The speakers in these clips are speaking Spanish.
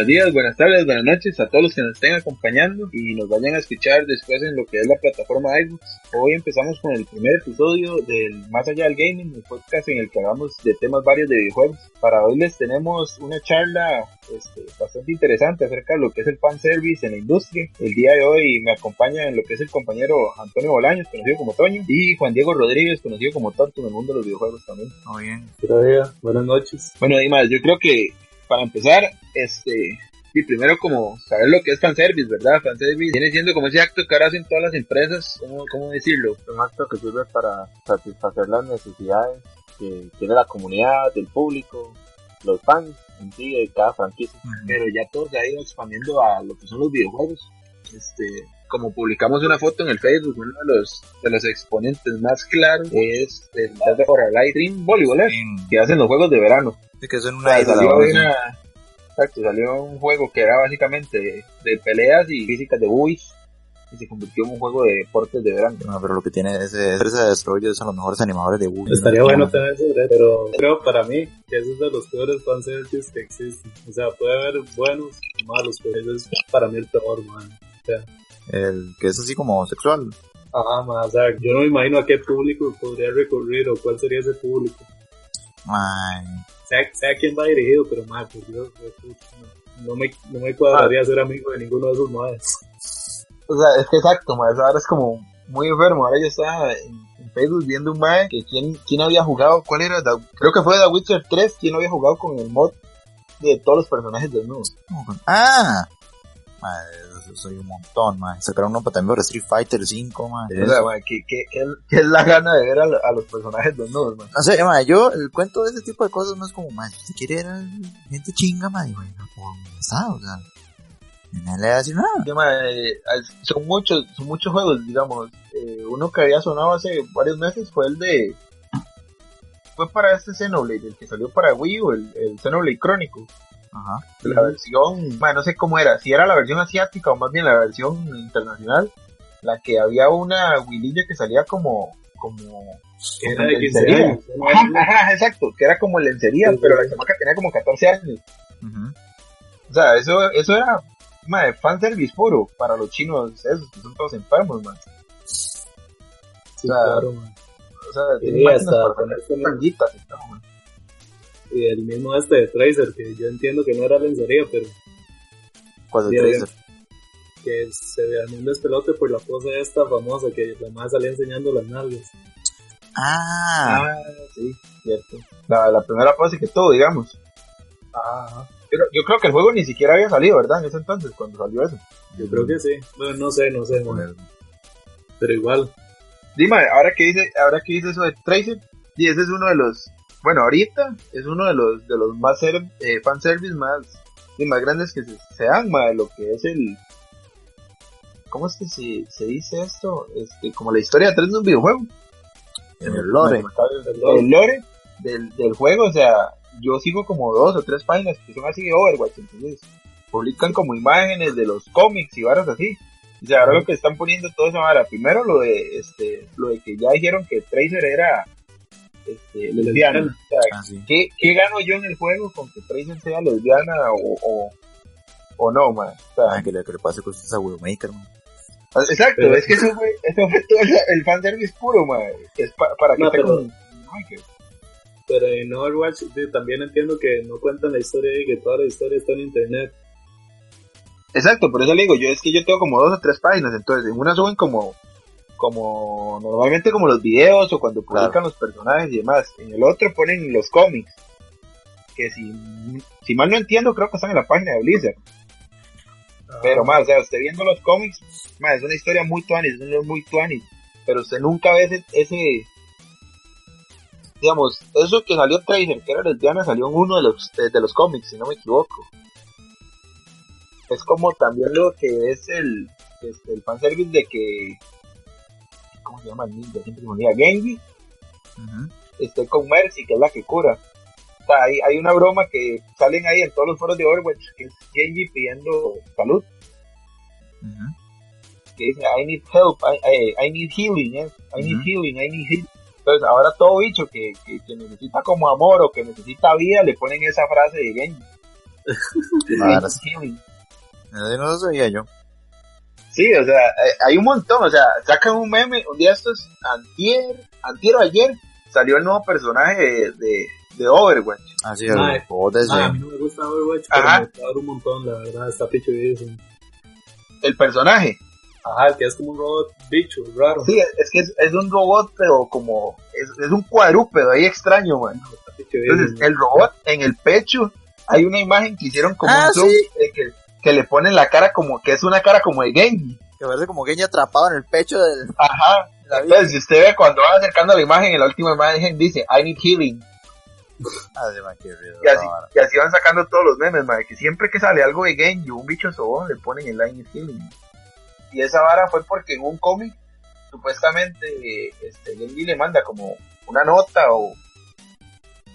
Buenos días, buenas tardes, buenas noches a todos los que nos estén acompañando y nos vayan a escuchar después en lo que es la plataforma iBooks. Hoy empezamos con el primer episodio del Más Allá del Gaming, el podcast en el que hablamos de temas varios de videojuegos. Para hoy les tenemos una charla este, bastante interesante acerca de lo que es el fanservice en la industria. El día de hoy me acompaña en lo que es el compañero Antonio Bolaños, conocido como Toño, y Juan Diego Rodríguez, conocido como Torto en el mundo de los videojuegos también. Muy bien. Buenos días, buenas noches. Bueno, Dimas, yo creo que para empezar, este, y primero como saber lo que es fanservice, ¿verdad? Fanservice viene siendo como ese acto que ahora hacen todas las empresas, ¿cómo, cómo decirlo? Un acto que sirve para satisfacer las necesidades que tiene la comunidad, del público, los fans en sí de cada franquicia. Pero ya todo se ha ido expandiendo a lo que son los videojuegos. Este, como publicamos una foto en el Facebook, uno de los, de los exponentes más claros es el de Light Dream Volleyball, ¿eh? que hacen los juegos de verano. Sí, que son una exacto, salió un juego que era básicamente de, de peleas y físicas de buis y se convirtió en un juego de deportes de verano. No, pero lo que tiene ese empresa de desarrollo son los mejores animadores de Wii. Estaría bueno tener ese pero creo para mí que ese es de los peores fanservices que existen. O sea, puede haber buenos y malos, pero ese es para mí el peor, man. O sea, El que es así como sexual. ajá, man, o sea, yo no me imagino a qué público podría recurrir o cuál sería ese público. Ay, Sea, sea quién va dirigido, pero por Dios, güey, puta, no, no me, no me cuadraría ser amigo de ninguno de esos madres. O sea, es que exacto, ma, ahora es como muy enfermo. Ahora yo estaba en, Facebook viendo un mae que quién, quién había jugado, ¿cuál era? Da- creo que fue The Witcher 3, quién había jugado con el mod de todos los personajes desnudos. ¿cómo con- Ah, madre, soy un montón, man. Sacaron uno para también para Street Fighter 5, man. O sea, ma, ¿qué, qué, qué, qué es la gana de ver a, a los personajes desnudos, man? No sé, man, yo, el cuento de ese tipo de cosas no es como, man, si quiere ver a gente chinga, man, y bueno, está, o sea, nadie le decir nada. Sí, eh, son muchos, son muchos juegos, digamos. Eh, uno que había sonado hace varios meses fue el de... Fue para este Xenoblade, el que salió para Wii U, el, el Xenoblade Chronicle. Ajá. la versión, bueno, no sé cómo era, si era la versión asiática o más bien la versión internacional, la que había una Willilla que salía como, como, Era de 15 lencería. Ajá, ajá, exacto, que era como lencería, Sí, pero sí. la chamaca tenía como 14 años. Ujú. O sea, eso, eso era, madre, fanservice puro para los chinos, esos que son todos enfermos, man. Sí, o sea, claro, man. O sea, Sí, tienen máquinas hasta para tener y. Y el mismo este de Tracer, que yo entiendo que no era lencería, pero ¿Cuál es Tracer? que se ve un despelote por la pose esta famosa que la más salía enseñando las nalgas. Ah, Ah, sí, cierto. La, la primera fase que todo, digamos. Ajá. Pero yo creo que el juego ni siquiera había salido, ¿verdad? En ese entonces, cuando salió eso. Yo creo que sí. Bueno, no sé, no sé. Joder. pero igual. Dime, ahora que dice, ahora que dice eso de Tracer, sí, ese es uno de los, bueno, ahorita es uno de los, de los más ser, eh, fanservice más, y más grandes que se, se dan, ma, de lo que es el, ¿cómo es que se, se dice esto? Este, como la historia detrás de un videojuego. El lore. El lore. El lore del, del juego, o sea, yo sigo como dos o tres páginas que son así de Overwatch, entonces publican como imágenes de los cómics y varas así. O sea, ahora lo que están poniendo todo eso ahora, primero lo de este, lo de que ya dijeron que Tracer era este, lesbiana. O sea, Ah, sí. ¿qué, ¿qué gano yo en el juego con que Tracer sea lesbiana o, o, o no, man? O sea, Ah, que le, que le pase cosas a Widowmaker, man. exacto, pero- es que eso fue, eso fue todo el, el fanservice puro, man. Es pa- para que No, pero- con... Pero en Overwatch también entiendo que no cuentan la historia y que toda la historia está en internet. Exacto, por eso le digo, yo es que yo tengo como dos o tres páginas, entonces en una suben como, como normalmente como los videos o cuando publican Claro. los personajes y demás, en el otro ponen los cómics, que si, si mal no entiendo creo que están en la página de Blizzard, pero más, o sea, usted viendo los cómics, más, es una historia muy tuanis, es muy tuanis, pero usted nunca ve ese, ese digamos, eso que salió Tracer, que era lesbiana, salió en uno de los, de, de los cómics, si no me equivoco. Es como también lo que es el, este, el fanservice de que, ¿cómo se llama el ninja? Siempre se olvida, Genji, Ujú. esté con Mercy, que es la que cura. O sea, hay, hay una broma que salen ahí en todos los foros de Overwatch, que es Genji pidiendo salud, Ujú. que dice, I need help, I, I, I need healing, ¿eh? I need healing, I need healing. Entonces, ahora todo bicho que, que, que necesita como amor o que necesita vida, le ponen esa frase de Genji. Healing. No lo sabía yo. Sí, o sea, eh, hay un montón, o sea, sacan un meme, un día estos, antier, antier o ayer, salió el nuevo personaje de, de, de Overwatch. Así es, el robot ese. Ah, a mí no me gusta Overwatch, pero Ajá. me gusta un montón, la verdad, está pichudísimo. El personaje. Ajá, el que es como un robot bicho, raro. Sí, es que es, es un robot, pero como, es, es un cuadrúpedo ahí extraño, man. Entonces, el robot en el pecho, hay una imagen que hicieron como Ah, un zoom sí. de que, que le ponen la cara como, que es una cara como de Genji. Que parece como Genji atrapado en el pecho del... Ajá. La Entonces, si usted ve cuando van acercando la imagen, en la última imagen dice, I need healing. Ah, qué Y así, y van sacando todos los memes, madre, que siempre que sale algo de Genji un bicho sobón, le ponen el I need healing. Y esa vara fue porque en un cómic, supuestamente, este, Genji le manda como una nota o,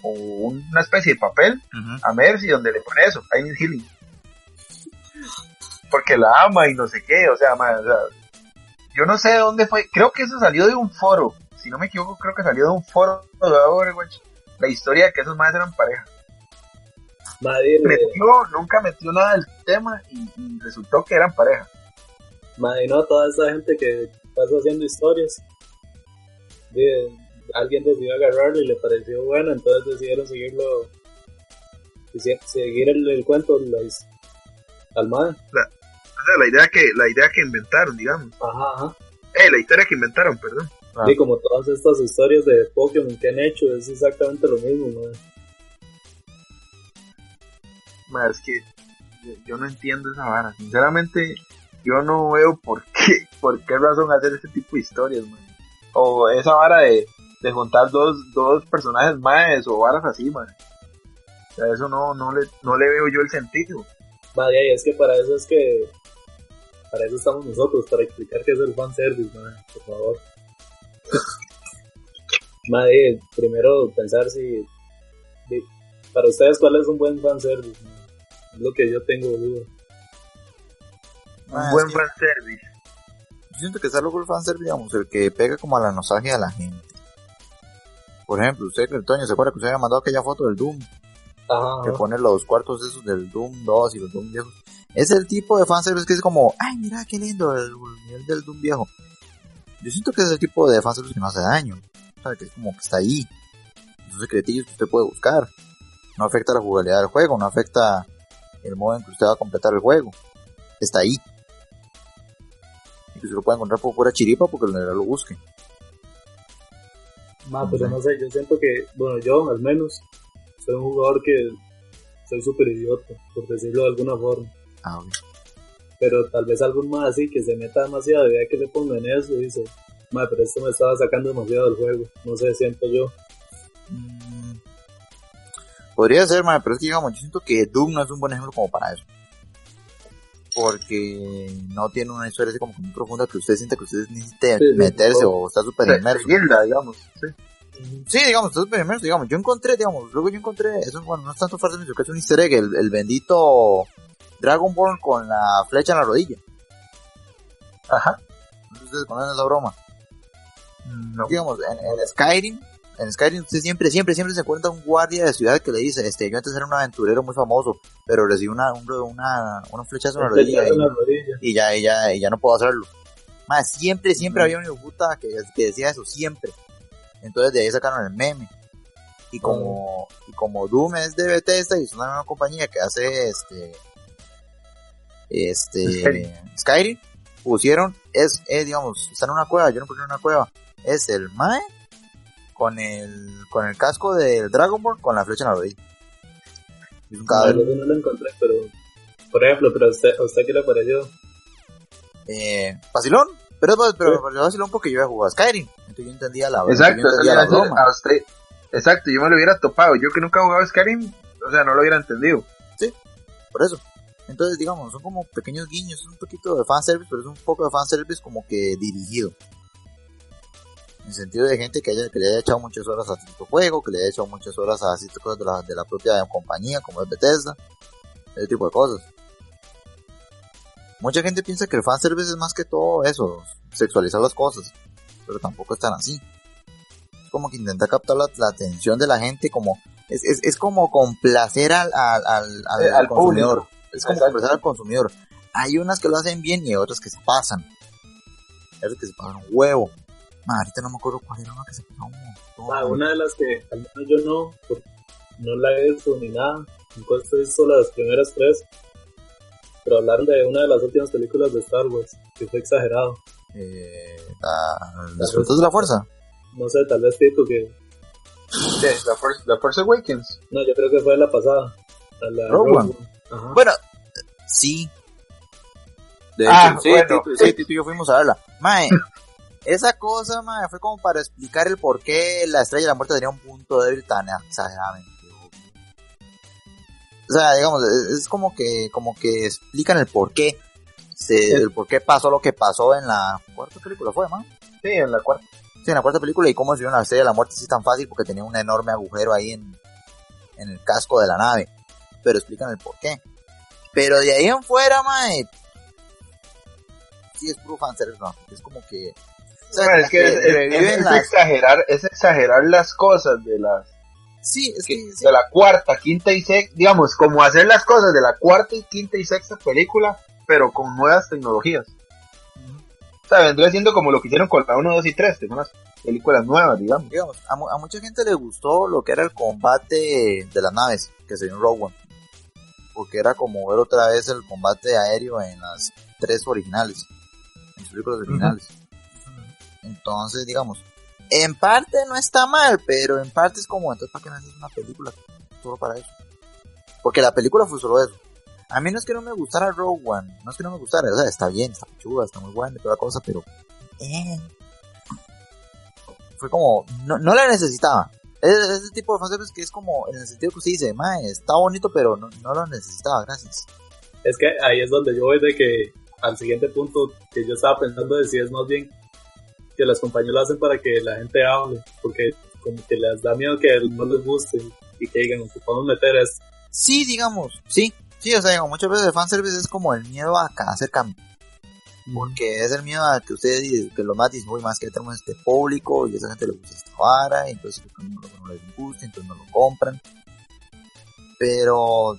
o una especie de papel a Mercy donde le pone eso, I need healing. Porque la ama y no sé qué, o sea, ma, o sea, yo no sé de dónde fue, creo que eso salió de un foro, si no me equivoco, creo que salió de un foro de Overwatch, la historia de que esos más eran pareja. Madre, Metió, nunca metió nada del tema y, y resultó que eran pareja. madre, no, toda esa gente que pasa haciendo historias. de- alguien decidió agarrarlo y le pareció bueno, entonces decidieron seguirlo. Seguir el, el cuento la, al mae. O sea, la idea que, la idea que inventaron, digamos. Ajá, ajá. Eh, la historia que inventaron, perdón. Ah. Y como todas estas historias de Pokémon que han hecho, es exactamente lo mismo, mae. Ma, es que yo, yo no entiendo esa vara. Sinceramente, yo no veo por qué, por qué razón hacer ese tipo de historias, man. O esa vara de, de juntar dos, dos personajes más o varas así, man. O sea, eso no, no, le, no le veo yo el sentido. Vaya, y es que para eso es que. Para eso estamos nosotros, para explicar qué es el fanservice, mae, por favor. Madre, primero pensar si. Para ustedes, ¿cuál es un buen fanservice? mae? Es lo que yo tengo duda. Un es buen fanservice. Yo siento que está loco el fanservice, digamos, el que pega como a la nostalgia de la gente. Por ejemplo, usted, el Toño, ¿se acuerda que usted había mandado aquella foto del Doom? Ajá, Que pone los cuartos esos del Doom 2 y los Doom viejos. Es el tipo de fanservice que es como, ay, mira qué lindo el, el nivel del Doom viejo. Yo siento que es el tipo de fanservice que no hace daño. O sea, que es como que está ahí. Esos secretillos que usted puede buscar. No afecta la jugabilidad del juego, no afecta el modo en que usted va a completar el juego. Está ahí. Se lo puede encontrar por pura chiripa porque el lo busque. Ma, pero no sé, yo siento que, bueno, yo al menos, soy un jugador que soy súper idiota, por decirlo de alguna forma. Ah, ok. Pero tal vez algún más así que se meta demasiado vea que le pongan eso y dice, ma, pero esto me estaba sacando demasiado del juego. No sé, siento yo. Mm, Podría ser, man, pero es que digamos, yo siento que Doom no es un buen ejemplo como para eso. Porque no tiene una historia así como muy profunda que usted sienta que usted necesite Sí, meterse o está súper inmerso. Digamos. Sí. Sí, digamos, inmerso, digamos. Yo encontré, digamos, luego yo encontré, eso bueno, no es tanto falso, que es un easter egg, el, el bendito Dragonborn con la flecha en la rodilla. Ajá. Ustedes conocen esa broma. No. digamos, en, en Skyrim, en Skyrim usted siempre, siempre, siempre se encuentra un guardia de ciudad que le dice, este, yo antes era un aventurero muy famoso, pero recibí una, un- una, una flechazo en la rodilla y, rodilla. ya, y ya, y ya no puedo hacerlo. Más, siempre, siempre Mm. había un puta que, que decía eso, siempre. Entonces de ahí sacaron el meme. Y como, y como Doom es de Bethesda y es una nueva compañía que hace este, este, Skyrim. Skyrim, pusieron, es, es, digamos, está en una cueva, yo no puse en una cueva, es el Mae con el, con el casco del Dragonborn con la flecha en la rodilla. Es un No, cadáver. yo no lo encontré, pero, por ejemplo, pero a usted, ¿a usted qué le pareció? Eh, vacilón, pero, pero, pero pero vacilón porque yo había jugado a Skyrim, yo entendía la, Exacto, yo entendía la broma. a usted. Exacto, yo me lo hubiera topado. Yo que nunca he jugado Skyrim, o sea, no lo hubiera entendido. por eso. Entonces, digamos, son como pequeños guiños, es un poquito de fanservice, pero es un poco de fanservice como que dirigido. En el sentido de gente que, haya, que le haya echado muchas horas a cierto juego, que le haya echado muchas horas a ciertas cosas de la, de la propia compañía, como es Bethesda, ese tipo de cosas. Mucha gente piensa que el fanservice es más que todo eso, sexualizar las cosas, pero tampoco es tan así. Es como que intenta captar la, la atención de la gente como, es, es, es como complacer al, al, al, al, Eh, al consumidor. público. Es como Exacto. complacer al consumidor. Hay unas que lo hacen bien y otras que se pasan. Hay otras que se pasan un huevo. Ahorita no me acuerdo cuál era una que se pasó un montón. Ma, una de las que al menos yo no, porque no la he visto ni nada. Entonces visto las primeras tres. Pero hablaron de una de las últimas películas de Star Wars, que fue exagerado. Eh, la- ¿Despertar de la fuerza? No sé, tal vez Tito que... Sí, la, Force, la Force Awakens. No, yo creo que fue la pasada. A la Rogue Rogue One. Bueno, sí. De Ah, hecho, sí, bueno. Tito, sí, Tito y yo fuimos a verla. Mae, esa cosa, mae, fue como para explicar el por qué la estrella de la muerte tenía un punto débil tan exageradamente. O sea, digamos, es, es como que, como que explican el por qué. Se, el por qué pasó lo que pasó en la cuarta película, ¿fue, man? Sí, en la cuarta. Sí, en la cuarta película y cómo se dio la estrella de la muerte así tan fácil porque tenía un enorme agujero ahí en, en el casco de la nave. Pero explican el por qué. Pero de ahí en fuera, mae. Sí, es puro fanservice, no. Es como que. o sea, es que es, es- reviven es las- exagerar, es exagerar las cosas de las Sí, es que. sí. de la cuarta, quinta y sexta, digamos, como hacer las cosas de la cuarta y quinta y sexta película, pero con nuevas tecnologías. O sea, vendría siendo como lo que hicieron con la 1, 2 y 3, que son las películas nuevas, digamos. Digamos, a, mu- a mucha gente le gustó lo que era el combate de las naves que se dio en Rogue One. Porque era como ver otra vez el combate aéreo en las tres originales. En las películas originales. Entonces, digamos, en parte no está mal, pero en parte es como, entonces, ¿para qué me haces una película solo para eso? Porque la película fue solo eso. A mí no es que no me gustara Rogue One, no es que no me gustara, o sea, está bien, está chuda, está muy buena y toda la cosa, pero... Eh, fue como, no, no la necesitaba. Es, es ese tipo de fanservice que es como, en el sentido que usted dice, mae, está bonito, pero no, no lo necesitaba, gracias. Es que ahí es donde yo voy de que al siguiente punto que yo estaba pensando de si es más bien que las compañías lo hacen para que la gente hable, porque como que les da miedo que no les guste y que digan, ocupamos meter es Sí, digamos, sí, sí, o sea, digamos, muchas veces el fanservice es como el miedo a hacer cambio. Porque es el miedo a que ustedes, que los más dicen, uy, más que tenemos este público y a esa gente le gusta esta vara, y entonces no, no les gusta, entonces no lo compran. Pero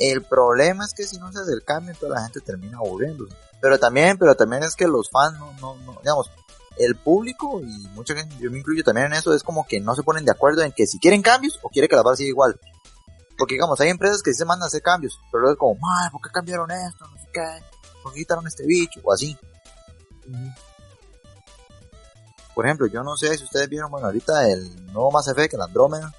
el problema es que si no se hace el cambio, entonces la gente termina aburriéndose. Pero también, pero también es que los fans no, no, no, digamos, el público y mucha gente, yo me incluyo también en eso, es como que no se ponen de acuerdo en que si quieren cambios o quiere que la vara siga igual. Porque digamos, hay empresas que sí se mandan a hacer cambios, pero luego es como, madre, ¿por qué cambiaron esto? No sé qué, ¿por qué quitaron este bicho? O así. Por ejemplo, yo no sé si ustedes vieron, bueno, ahorita el nuevo Mass Effect, el Andrómeda,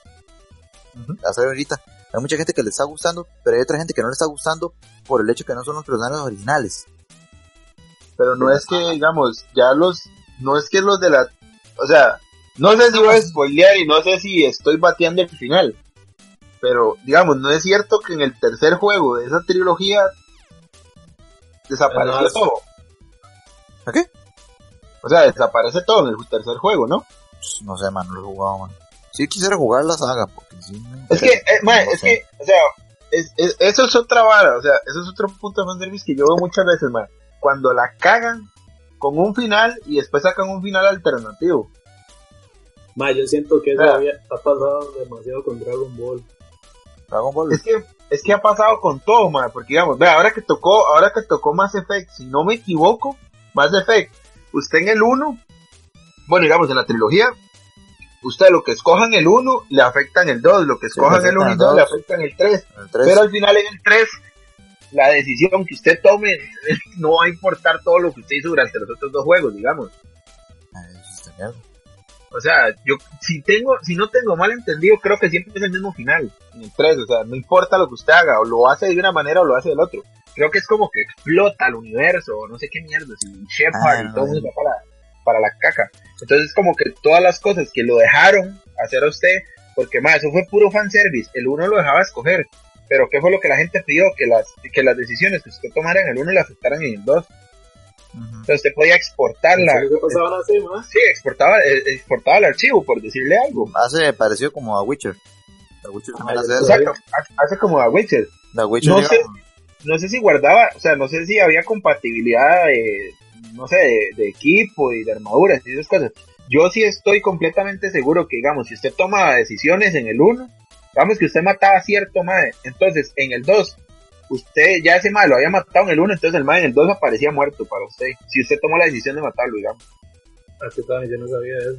la serie ahorita, hay mucha gente que le está gustando, pero hay otra gente que no le está gustando por el hecho que no son los personajes originales. Pero no es que, digamos, ya los, no es que los de la, o sea, no sé si voy a spoilear y no sé si estoy bateando el final. Pero, digamos, no es cierto que en el tercer juego de esa trilogía desapareció todo. ¿A qué? O sea, desaparece todo en el tercer juego, ¿no? Pues, no sé, man, no lo he jugado, man. Sí quisiera jugar la saga, porque sí me Es que, eh, mae, no es sé. que, o sea, es- es- eso es otra vara, o sea, eso es otro punto de fanservice que yo veo muchas veces, mae. Cuando la cagan con un final y después sacan un final alternativo. Ma, yo siento que eso Ah. había- ha pasado demasiado con Dragon Ball. Dragon Ball. Es que, es que ha pasado con todo, mae, porque digamos, vea, ahora que tocó, ahora que tocó Mass Effect, si no me equivoco, Mass Effect, usted en el 1, bueno, digamos, en la trilogía, usted lo que escoja en el 1 le afecta en el 2, lo que escoja en le el 1 y afecta en 2 el le dos. afecta en el 3. el tres. Pero al final en el 3, la decisión que usted tome no va a importar todo lo que usted hizo durante los otros dos juegos, digamos. Eso está mierda. O sea, yo si tengo, si no tengo mal entendido, creo que siempre es el mismo final en el 3. O sea, no importa lo que usted haga, o lo hace de una manera o lo hace del otro. Creo que es como que explota el universo, o no sé qué mierda, si Shepard Ah, y todo eso va para, para la caca. Entonces es como que todas las cosas que lo dejaron hacer a usted, porque más, eso fue puro fanservice, el uno lo dejaba escoger. Pero ¿qué fue lo que la gente pidió? Que las, que las decisiones que usted tomara en el 1 le afectaran en el 2. Ujú. Entonces usted podía exportarla. ¿Qué pasaban así? Sí, exportaba, eh, exportaba el archivo, por decirle algo. Hace parecido como a Witcher. Ah, hace. Exacto, como a Witcher. No sé. No sé si guardaba, o sea, no sé si había compatibilidad de, no sé, de, de equipo y de armaduras y esas cosas. yo sí estoy completamente seguro que, digamos, si usted toma decisiones en el 1, digamos que usted mataba a cierto madre, entonces en el 2, usted ya ese madre lo había matado en el 1, entonces el madre en el 2 aparecía muerto para usted, si usted tomó la decisión de matarlo, digamos. Así también, yo no sabía eso.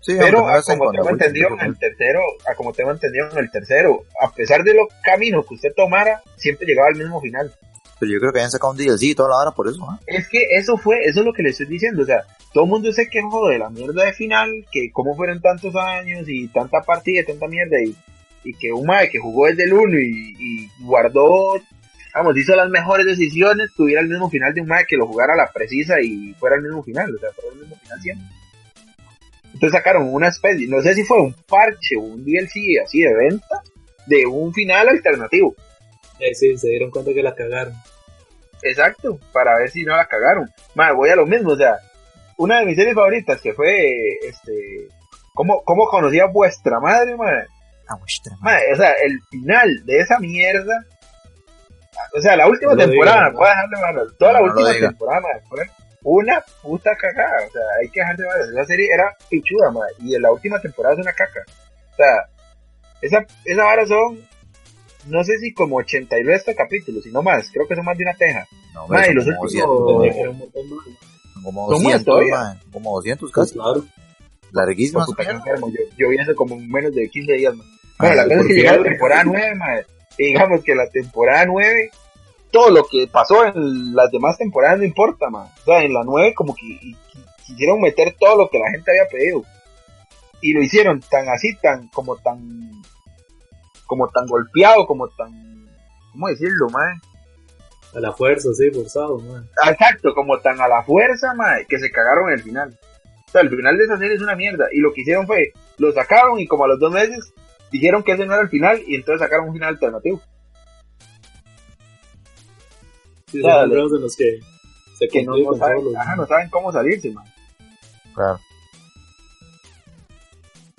Sí, Pero a como tengo entendido en el tercero, a como tengo entendido en el tercero, a pesar de los caminos que usted tomara, siempre llegaba al mismo final. Pero yo creo que habían sacado un DLC y toda la hora por eso, ¿ah? Es que eso fue, eso es lo que le estoy diciendo, o sea, todo el mundo se quejó de la mierda de final, que cómo fueron tantos años y tanta partida y tanta mierda, y, y que un mae que jugó desde el 1 y, y guardó, vamos, hizo las mejores decisiones, tuviera el mismo final de un mae que lo jugara a la precisa y fuera el mismo final, o sea, fuera el mismo final siempre. Entonces sacaron una especie, no sé si fue un parche o un DLC así de venta, de un final alternativo. Ahí sí, se dieron cuenta que la cagaron. Exacto, para ver si no la cagaron. Madre, voy a lo mismo, o sea, una de mis series favoritas que fue, este, ¿cómo, cómo conocía vuestra madre, madre? Ah, vuestra madre. Madre, o sea, el final de esa mierda, o sea, la última No temporada, diga, ¿no? puedo dejarle mal, toda la No, lo última temporada, madre, fue una puta cagada, o sea, hay que dejarle mal, esa serie era pichuda, madre, y en la última temporada es una caca, o sea, esa, esa vara son, no sé si como 80 y resto capítulos, y no más, creo que son más de una teja. No, Madre, son los como últimos- 200, Tenía que era un montón más. son como son buenas 200, todavía. man, como 200 Pues casi. claro. Larguísimas. Yo, yo vi eso como en menos de 15 días, man. Bueno, la cosa es que fin. llega la temporada 9, madre. Digamos que la temporada 9, todo lo que pasó en las demás temporadas no importa, man. O sea, en la 9 como que y- quisieron meter todo lo que la gente había pedido. Y lo hicieron tan así, tan, como tan, como tan golpeado, como tan, ¿cómo decirlo, man? A la fuerza, sí, forzado, man. Exacto, como tan a la fuerza, madre, que se cagaron en el final. O sea, el final de esa serie es una mierda. Y lo que hicieron fue, lo sacaron y como a los dos meses dijeron que ese no era el final y entonces sacaron un final alternativo. Sí, Dale. son juegos en los que se Que no, no saben, solos, ajá, man. no saben cómo salirse, man. Claro.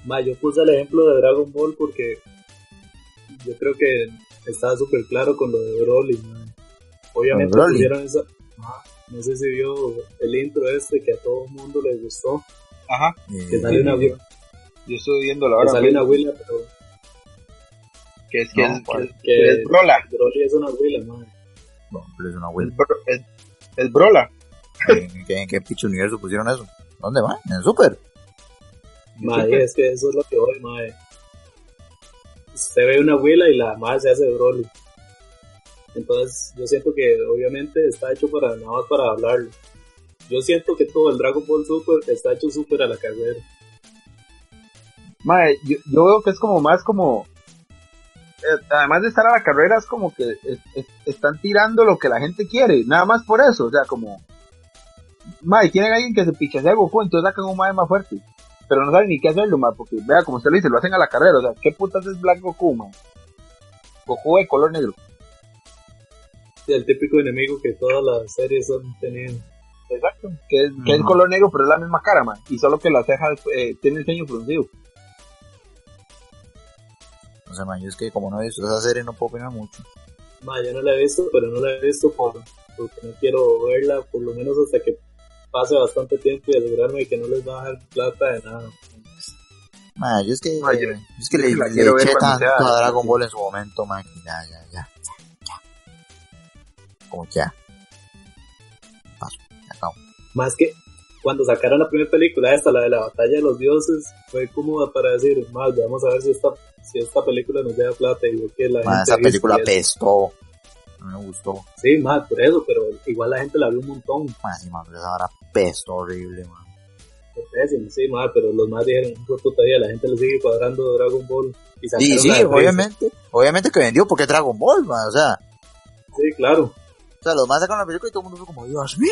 Ma, yo puse el ejemplo de Dragon Ball porque yo creo que estaba súper claro con lo de Broly. ma. Obviamente Broly? pusieron esa... No sé si vio el intro este que a todo el mundo le gustó. Ajá, Que sale una, yo estoy viendo la que hora. sale una huila, pero que es que No, es, ¿cuál? que es- que que es Brola. Broly es una huila, ma. no, pero es una Es, bro- es- es Brola. ¿En qué, en qué pinche universo pusieron eso? ¿Dónde va? ¿En el Super? Ma, y es que eso es lo que voy, ma. Usted ve una huila y la madre se hace Broly. Entonces, yo siento que obviamente está hecho para nada más para hablarlo. Yo siento que todo el Dragon Ball Super está hecho super a la carrera. Mae, yo, yo veo que es como más como. Eh, además de estar a la carrera, es como que es- es- están tirando lo que la gente quiere, nada más por eso, o sea, como. Mae, quieren a alguien que se pichase a Goku, entonces sacan un mae más fuerte. Pero no saben ni qué hacerlo, mae, porque vea, como usted lo dice, lo hacen a la carrera, o sea, ¿qué putas es Black Goku, mae? Goku de color negro. Sí, el típico enemigo que todas las series han tenido. Exacto. Que es, que es color negro, pero es la misma cara, mae. Y solo que las cejas eh, tienen el ceño fruncido. Sé, man, yo es que como no he visto esa serie no puedo opinar mucho. Ma, yo no la he visto, pero no la he visto por, porque no quiero verla, por lo menos hasta que pase bastante tiempo y asegurarme de que no les va a dar plata de nada. Man, yo es que, Man, yo- yo es que yo le, le eché tanto a Dragon Ball en su momento, man, ya, ya, ya, ya. Como ya. Paso, ya acabo. Más que cuando sacaron la primera película esta, la de la batalla de los dioses, fue como para decir, más, vamos a ver si esta, si esta película nos da plata y lo que la gente esa película apestó. No me gustó. Sí, más, por eso, pero igual la gente la vio un montón. Man, sí, pero esa vara apestó horrible, man. Pésimo, sí, más, pero los más dijeron, vida, la gente le sigue cuadrando Dragon Ball. Y sí, Freezer. obviamente, obviamente que vendió porque Dragon Ball, man, o sea, Sí, claro. o sea, los más sacaron la película y todo el mundo fue como, Dios mío.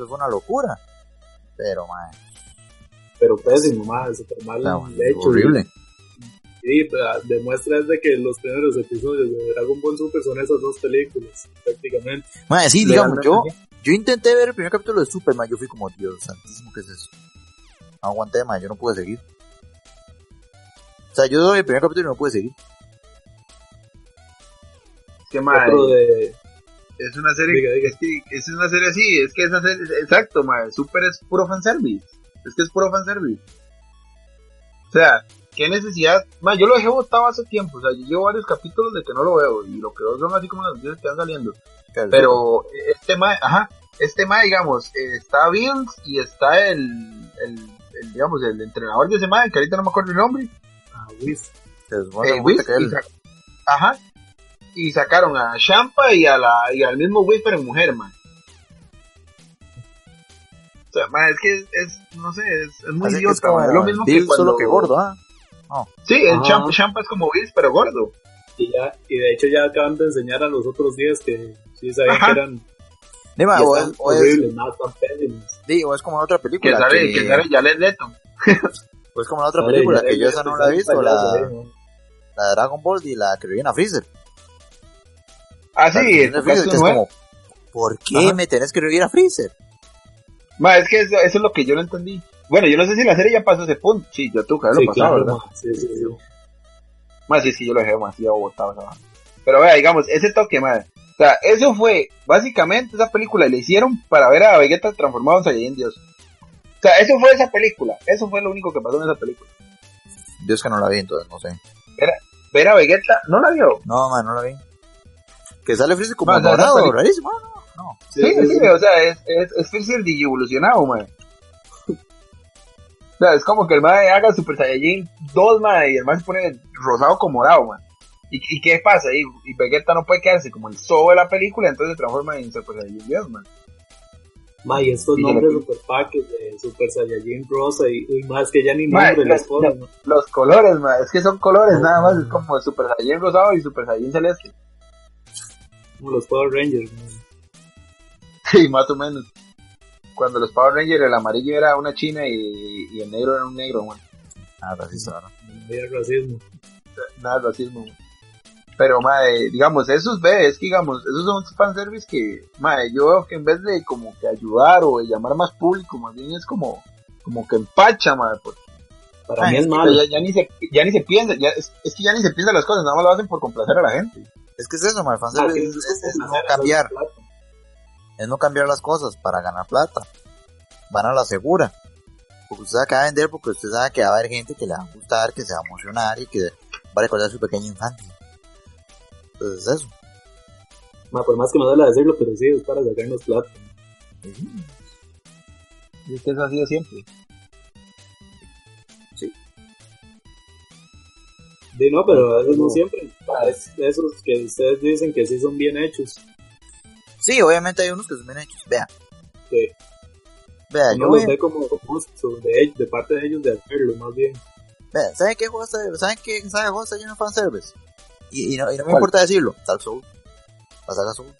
Esto fue una locura. Pero, man, Pero pésimo, más, super mal o sea, hecho. horrible. Ah, demuestra es de que los primeros episodios de Dragon Ball Super son esas dos películas, prácticamente. Man, sí, digamos, yo, yo intenté ver el primer capítulo de Superman, yo fui como, Dios santísimo, ¿qué es eso? No aguanté, man, yo no pude seguir. O sea, yo doy el primer capítulo y no pude seguir. Es que, mae, Otro de, Es una serie, Diga, diga. es que es una serie así, es que esa serie, exacto, ma, Super es puro fanservice. Es que es puro fanservice. O sea, qué necesidad, ma, yo lo dejé botado hace tiempo, o sea, yo llevo varios capítulos de que no lo veo, y lo que veo son así como las noticias que van saliendo. Pero este ma, ajá, este ma, digamos, eh, está Bills y está el, el, el, digamos, el entrenador de ese ma, que ahorita no me acuerdo el nombre. Ah, Wiz. Se supone Eh, Wiz, que él- ajá. Y sacaron a Champa y a la y al mismo Wiz pero en mujer, man. O sea, man, es que es, es- no sé, es, es muy Así que idiota, es como man. Lo mismo que cuando... solo que gordo, ¿ah? Sí, el. Champa, Champa es como Wiz pero gordo. Y, ya, y de hecho ya acaban de enseñar a los otros días que sí sabían Ajá. que eran Dime, y o es, o, es, horribles, no, di, o es como en otra Que película. sale, que- que sale Jared Leto. o es como en otra Vale, película que yo ya esa no la he visto, la, la de Dragon Ball y la que viene a Freezer. Ah, La sí, es como, ¿por qué Ajá. me tenés que revivir a Freezer? Ma, es que eso, eso es lo que yo no entendí. Bueno, yo no sé si la serie ya pasó ese punto. Sí, yo tuve que haberlo Sí, pasado, claro, ¿verdad? ma, sí, sí, sí. Más sí, es que yo lo dejé demasiado botado vara. Pero vea, digamos, ese toque, madre. O sea, eso fue, básicamente, esa película le hicieron para ver a Vegeta transformado en Saiyajin Dios. O sea, eso fue esa película. Eso fue lo único que pasó en esa película. Dios que no la vi, entonces no sé. Ver a Vegeta, ¿no la vio? No, man, no la vi. Que sale Freezer como Ma, o sea, esa morado, película- rarísimo. No, no, no. Sí, sí, o sea, es, es, es Freezer digievolucionado, man. O sea, es como que el madre haga Super Saiyajin 2, man, y el man se pone rosado con morado, man. ¿Y, ¿Y qué pasa? Y, y Vegeta no puede quedarse como el zoo de la película, entonces se transforma en Super Saiyajin Dios, man. Ma, y estos Y nombres super paques de Super Saiyajin Rosa y, y más que ya ni Ma, nombre les no, ponen. ¿no? Los colores, man, es que son colores Ah. nada más, es como Super Saiyajin rosado y Super Saiyajin celeste. Como los Power Rangers. Sí, más o menos. Cuando los Power Rangers, el amarillo era una china y, y el negro era un negro, man. Ah, racista, ¿no? No había racismo. nada de racismo. Pero, madre, digamos, esos ve, es que, digamos, esos son fanservice que, madre, yo veo que en vez de como que ayudar o de llamar más público, más bien es como, como que empacha, madre, porque Para mí es malo. ya, ya ni se, ya ni se piensa, ya, es, es que ya ni se piensa las cosas, nada más lo hacen por complacer a la gente. Es que es eso, man. Ah, Fanservice que es, no cambiar. Es no cambiar las cosas para ganar plata. Van a la segura. Porque usted sabe que va a vender porque usted sabe que va a haber gente que le va a gustar, que se va a emocionar y que va a recordar su pequeña infancia. Entonces es eso. Ma, por más que me duele decirlo, pero sí, es para sacarnos plata. Y es que eso ha sido siempre. Sí, no, pero eso no No. siempre. Es esos que ustedes dicen que sí son bien hechos. Sí, obviamente hay unos que son bien hechos. Vea, Que vea, yo voy los ve como gusto de, parte de ellos de hacerlo, más bien. vea, ¿saben qué juego está, ¿saben qué saga de juego está lleno de fanservice? Y, y no, y no me importa decirlo, Dark Souls. La saga Souls.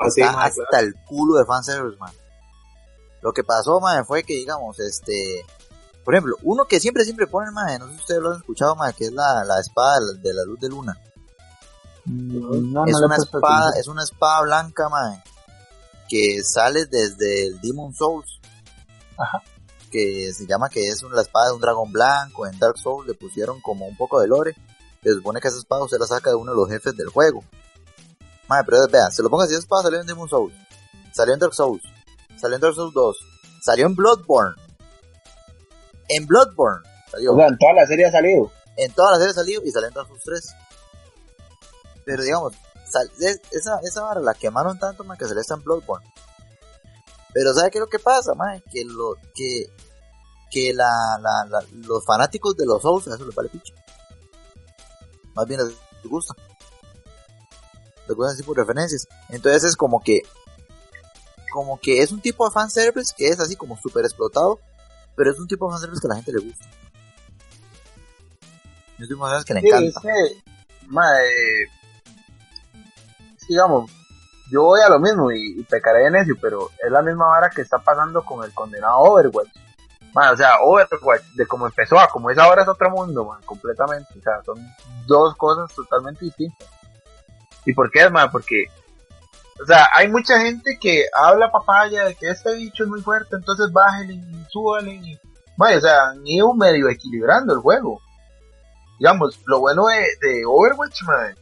Así, está ma, hasta claro. el culo de fanservice, man. Lo que pasó, man, fue que, digamos, este... Por ejemplo, uno que siempre, siempre ponen, man, no sé si ustedes lo han escuchado, man, que es la, la espada de la- luz de luna. No, es no una espada, es una espada blanca, man, que sale desde el Demon Souls. Ajá. Que se llama que es la espada de un dragón blanco. En Dark Souls le pusieron como un poco de lore. Se supone que esa espada se la saca de uno de los jefes del juego. Madre, pero vea, se lo ponga así, esa espada salió en Demon Souls. Salió en Dark Souls. Salió en Dark Souls 2. Salió en Bloodborne. En Bloodborne salió. O sea, en toda la serie ha salido. En todas las series salió y salió en Dark Souls 3. Pero digamos, sal- es- esa, esa vara la quemaron tanto, man, que salió hasta en Bloodborne. Pero ¿sabe qué es lo que pasa, man? Que lo, que, que la, la, la- los fanáticos de los Souls, a eso les vale picho. Más bien les gusta. Les gusta así por referencias. Entonces es como que, como que es un tipo de fanservice que es así como súper explotado, pero es un tipo de fanservice que a la gente le gusta. Es un tipo de fanservice que le Sí, encanta. es que, digamos, yo voy a lo mismo y, y pecaré en eso, pero es la misma vara que está pasando con el condenado Overwatch. Mae, o sea, Overwatch, de cómo empezó a como es ahora es otro mundo, man, completamente. O sea, son dos cosas totalmente distintas. ¿Y por qué, man? Porque, o sea, hay mucha gente que habla papaya de que este bicho es muy fuerte, entonces bájenle y súbanle. Y, o sea, han ido medio equilibrando el juego digamos, lo bueno de, de Overwatch, man,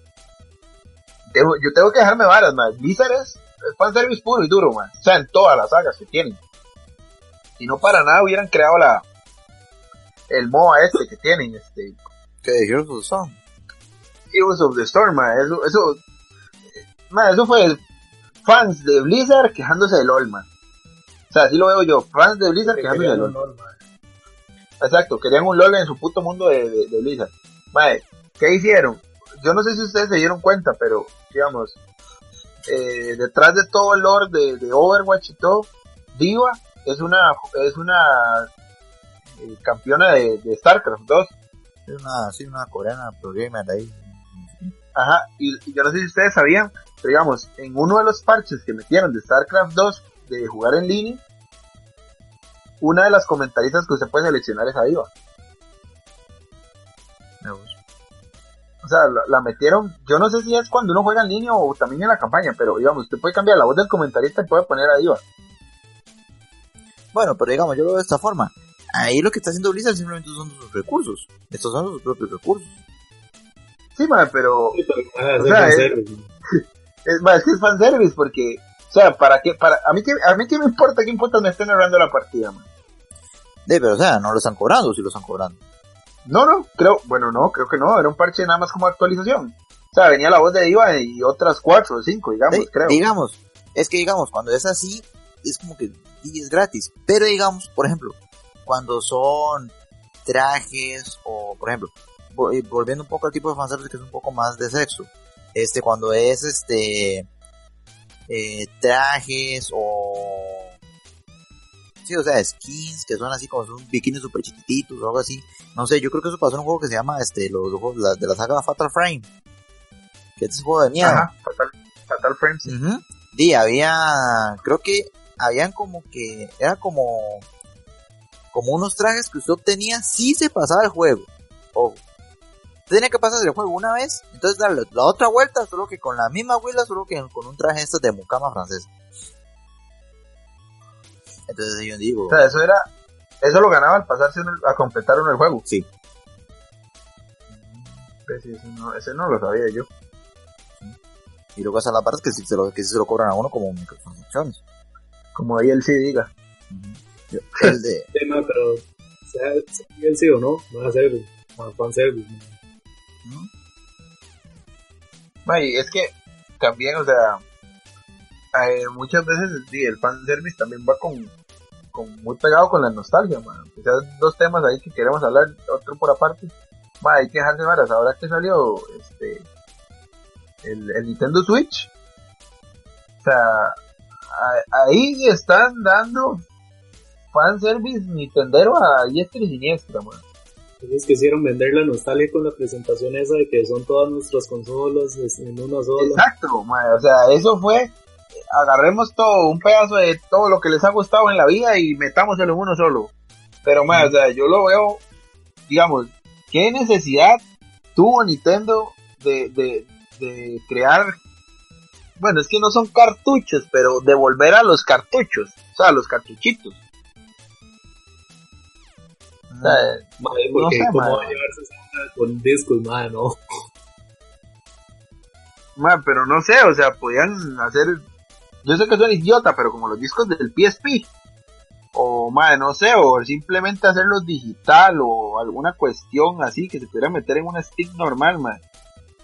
yo tengo que dejarme varas, man. Blizzard es, es fanservice puro y duro, man. O sea, en todas las sagas que tienen. Si no para nada hubieran creado la el MOA este que tienen, este Que Heroes of the Storm. Heroes of the Storm, man. Eso, eso, man, eso fue fans de Blizzard quejándose de LOL, man. O sea, así lo veo yo, fans de Blizzard Que quejándose de querían LOL. LOL. Exacto, querían un LOL en su puto mundo de, de, de Blizzard. Mae, ¿qué hicieron? Yo no sé si ustedes se dieron cuenta, pero, digamos, eh, detrás de todo el lore de, de Overwatch y todo, Diva es una, es una eh, campeona de, de StarCraft 2. Es una, sí, una coreana pro gamer ahí. Ajá, y, y yo no sé si ustedes sabían, pero digamos, en uno de los parches que metieron de StarCraft 2 de jugar en línea, una de las comentaristas que usted puede seleccionar es a Diva. O sea, la, la metieron, yo no sé si es cuando uno juega en línea o también en la campaña, pero digamos, usted puede cambiar la voz del comentarista y puede poner a Diva. Bueno, pero digamos, yo lo veo de esta forma. Ahí lo que está haciendo Blizzard simplemente son sus recursos. Estos son sus propios recursos. Sí, madre, pero Sí, O sea, mae. es, ma, es que es fanservice porque, o sea, para qué, para, a mí qué, a mí qué me importa, qué importa me estén narrando la partida, man. De, pero o sea, no lo están cobrando, si lo están cobrando. No, no, creo, bueno, no, creo que no, era un parche nada más como actualización. O sea, venía la voz de Diva y otras cuatro o cinco, digamos, creo. Digamos, es que digamos, cuando es así, es como que y es gratis. Pero digamos, por ejemplo, cuando son trajes o, por ejemplo, eh, volviendo un poco al tipo de fanservice que es un poco más de sexo. Este, cuando es este, eh, trajes o, sí, o sea, skins que son así como son bikinis super chiquititos o algo así. No sé, yo creo que eso pasó en un juego que se llama, este, los, los la- de la saga Fatal Frame. Que este es un juego de miedo. Ajá, Fatal, Fatal Frames. Ujú. Sí, había, creo que habían como que, era como, como unos trajes que usted obtenía si se pasaba el juego. Ojo. Tenía que pasar el juego una vez, entonces darle la otra vuelta, solo que con la misma huila, solo que con un traje este de mucama francés. Entonces yo digo, O sea, eso era, eso lo ganaba al pasarse uno- a completar uno el juego. sí. Pues sí, ese no, ese no lo sabía yo. Y luego esa la parte que sí se lo, que sí se lo cobran a uno como microtransacciones. Como ahí él sí diga. Yo- El de, Sí, pero sea, sea bien sí o no, va a ser mae, fanservice. ¿No? Es que también, o sea, eh, muchas veces sí, el fanservice también va con, con muy pegado con la nostalgia, man. Sea, dos temas ahí que queremos hablar, otro por aparte. Ma, hay que dejarse varas. Ahora que salió este el, Nintendo Switch, o sea, ahí están dando fanservice Nintendero a diestra y siniestra, man. Ellos quisieron vender la nostalgia con la presentación esa de que son todas nuestras consolas en una sola. Exacto, o sea, eso fue, agarremos todo, un pedazo de todo lo que les ha gustado en la vida y metámoselo en uno solo. Pero, o sea, yo lo veo, digamos, ¿qué necesidad tuvo Nintendo de, de, de crear, bueno, es que no son cartuchos, pero de volver a los cartuchos, o sea, a los cartuchitos. O sea, Mae, no porque sé, cómo va a llevarse esa con discos, madre, no. Ma, pero no sé, o sea, podían hacer. Yo sé que son idiota, pero como los discos del PSP. O, madre, no sé, o simplemente hacerlos digital o alguna cuestión así que se pudiera meter en una stick normal, man.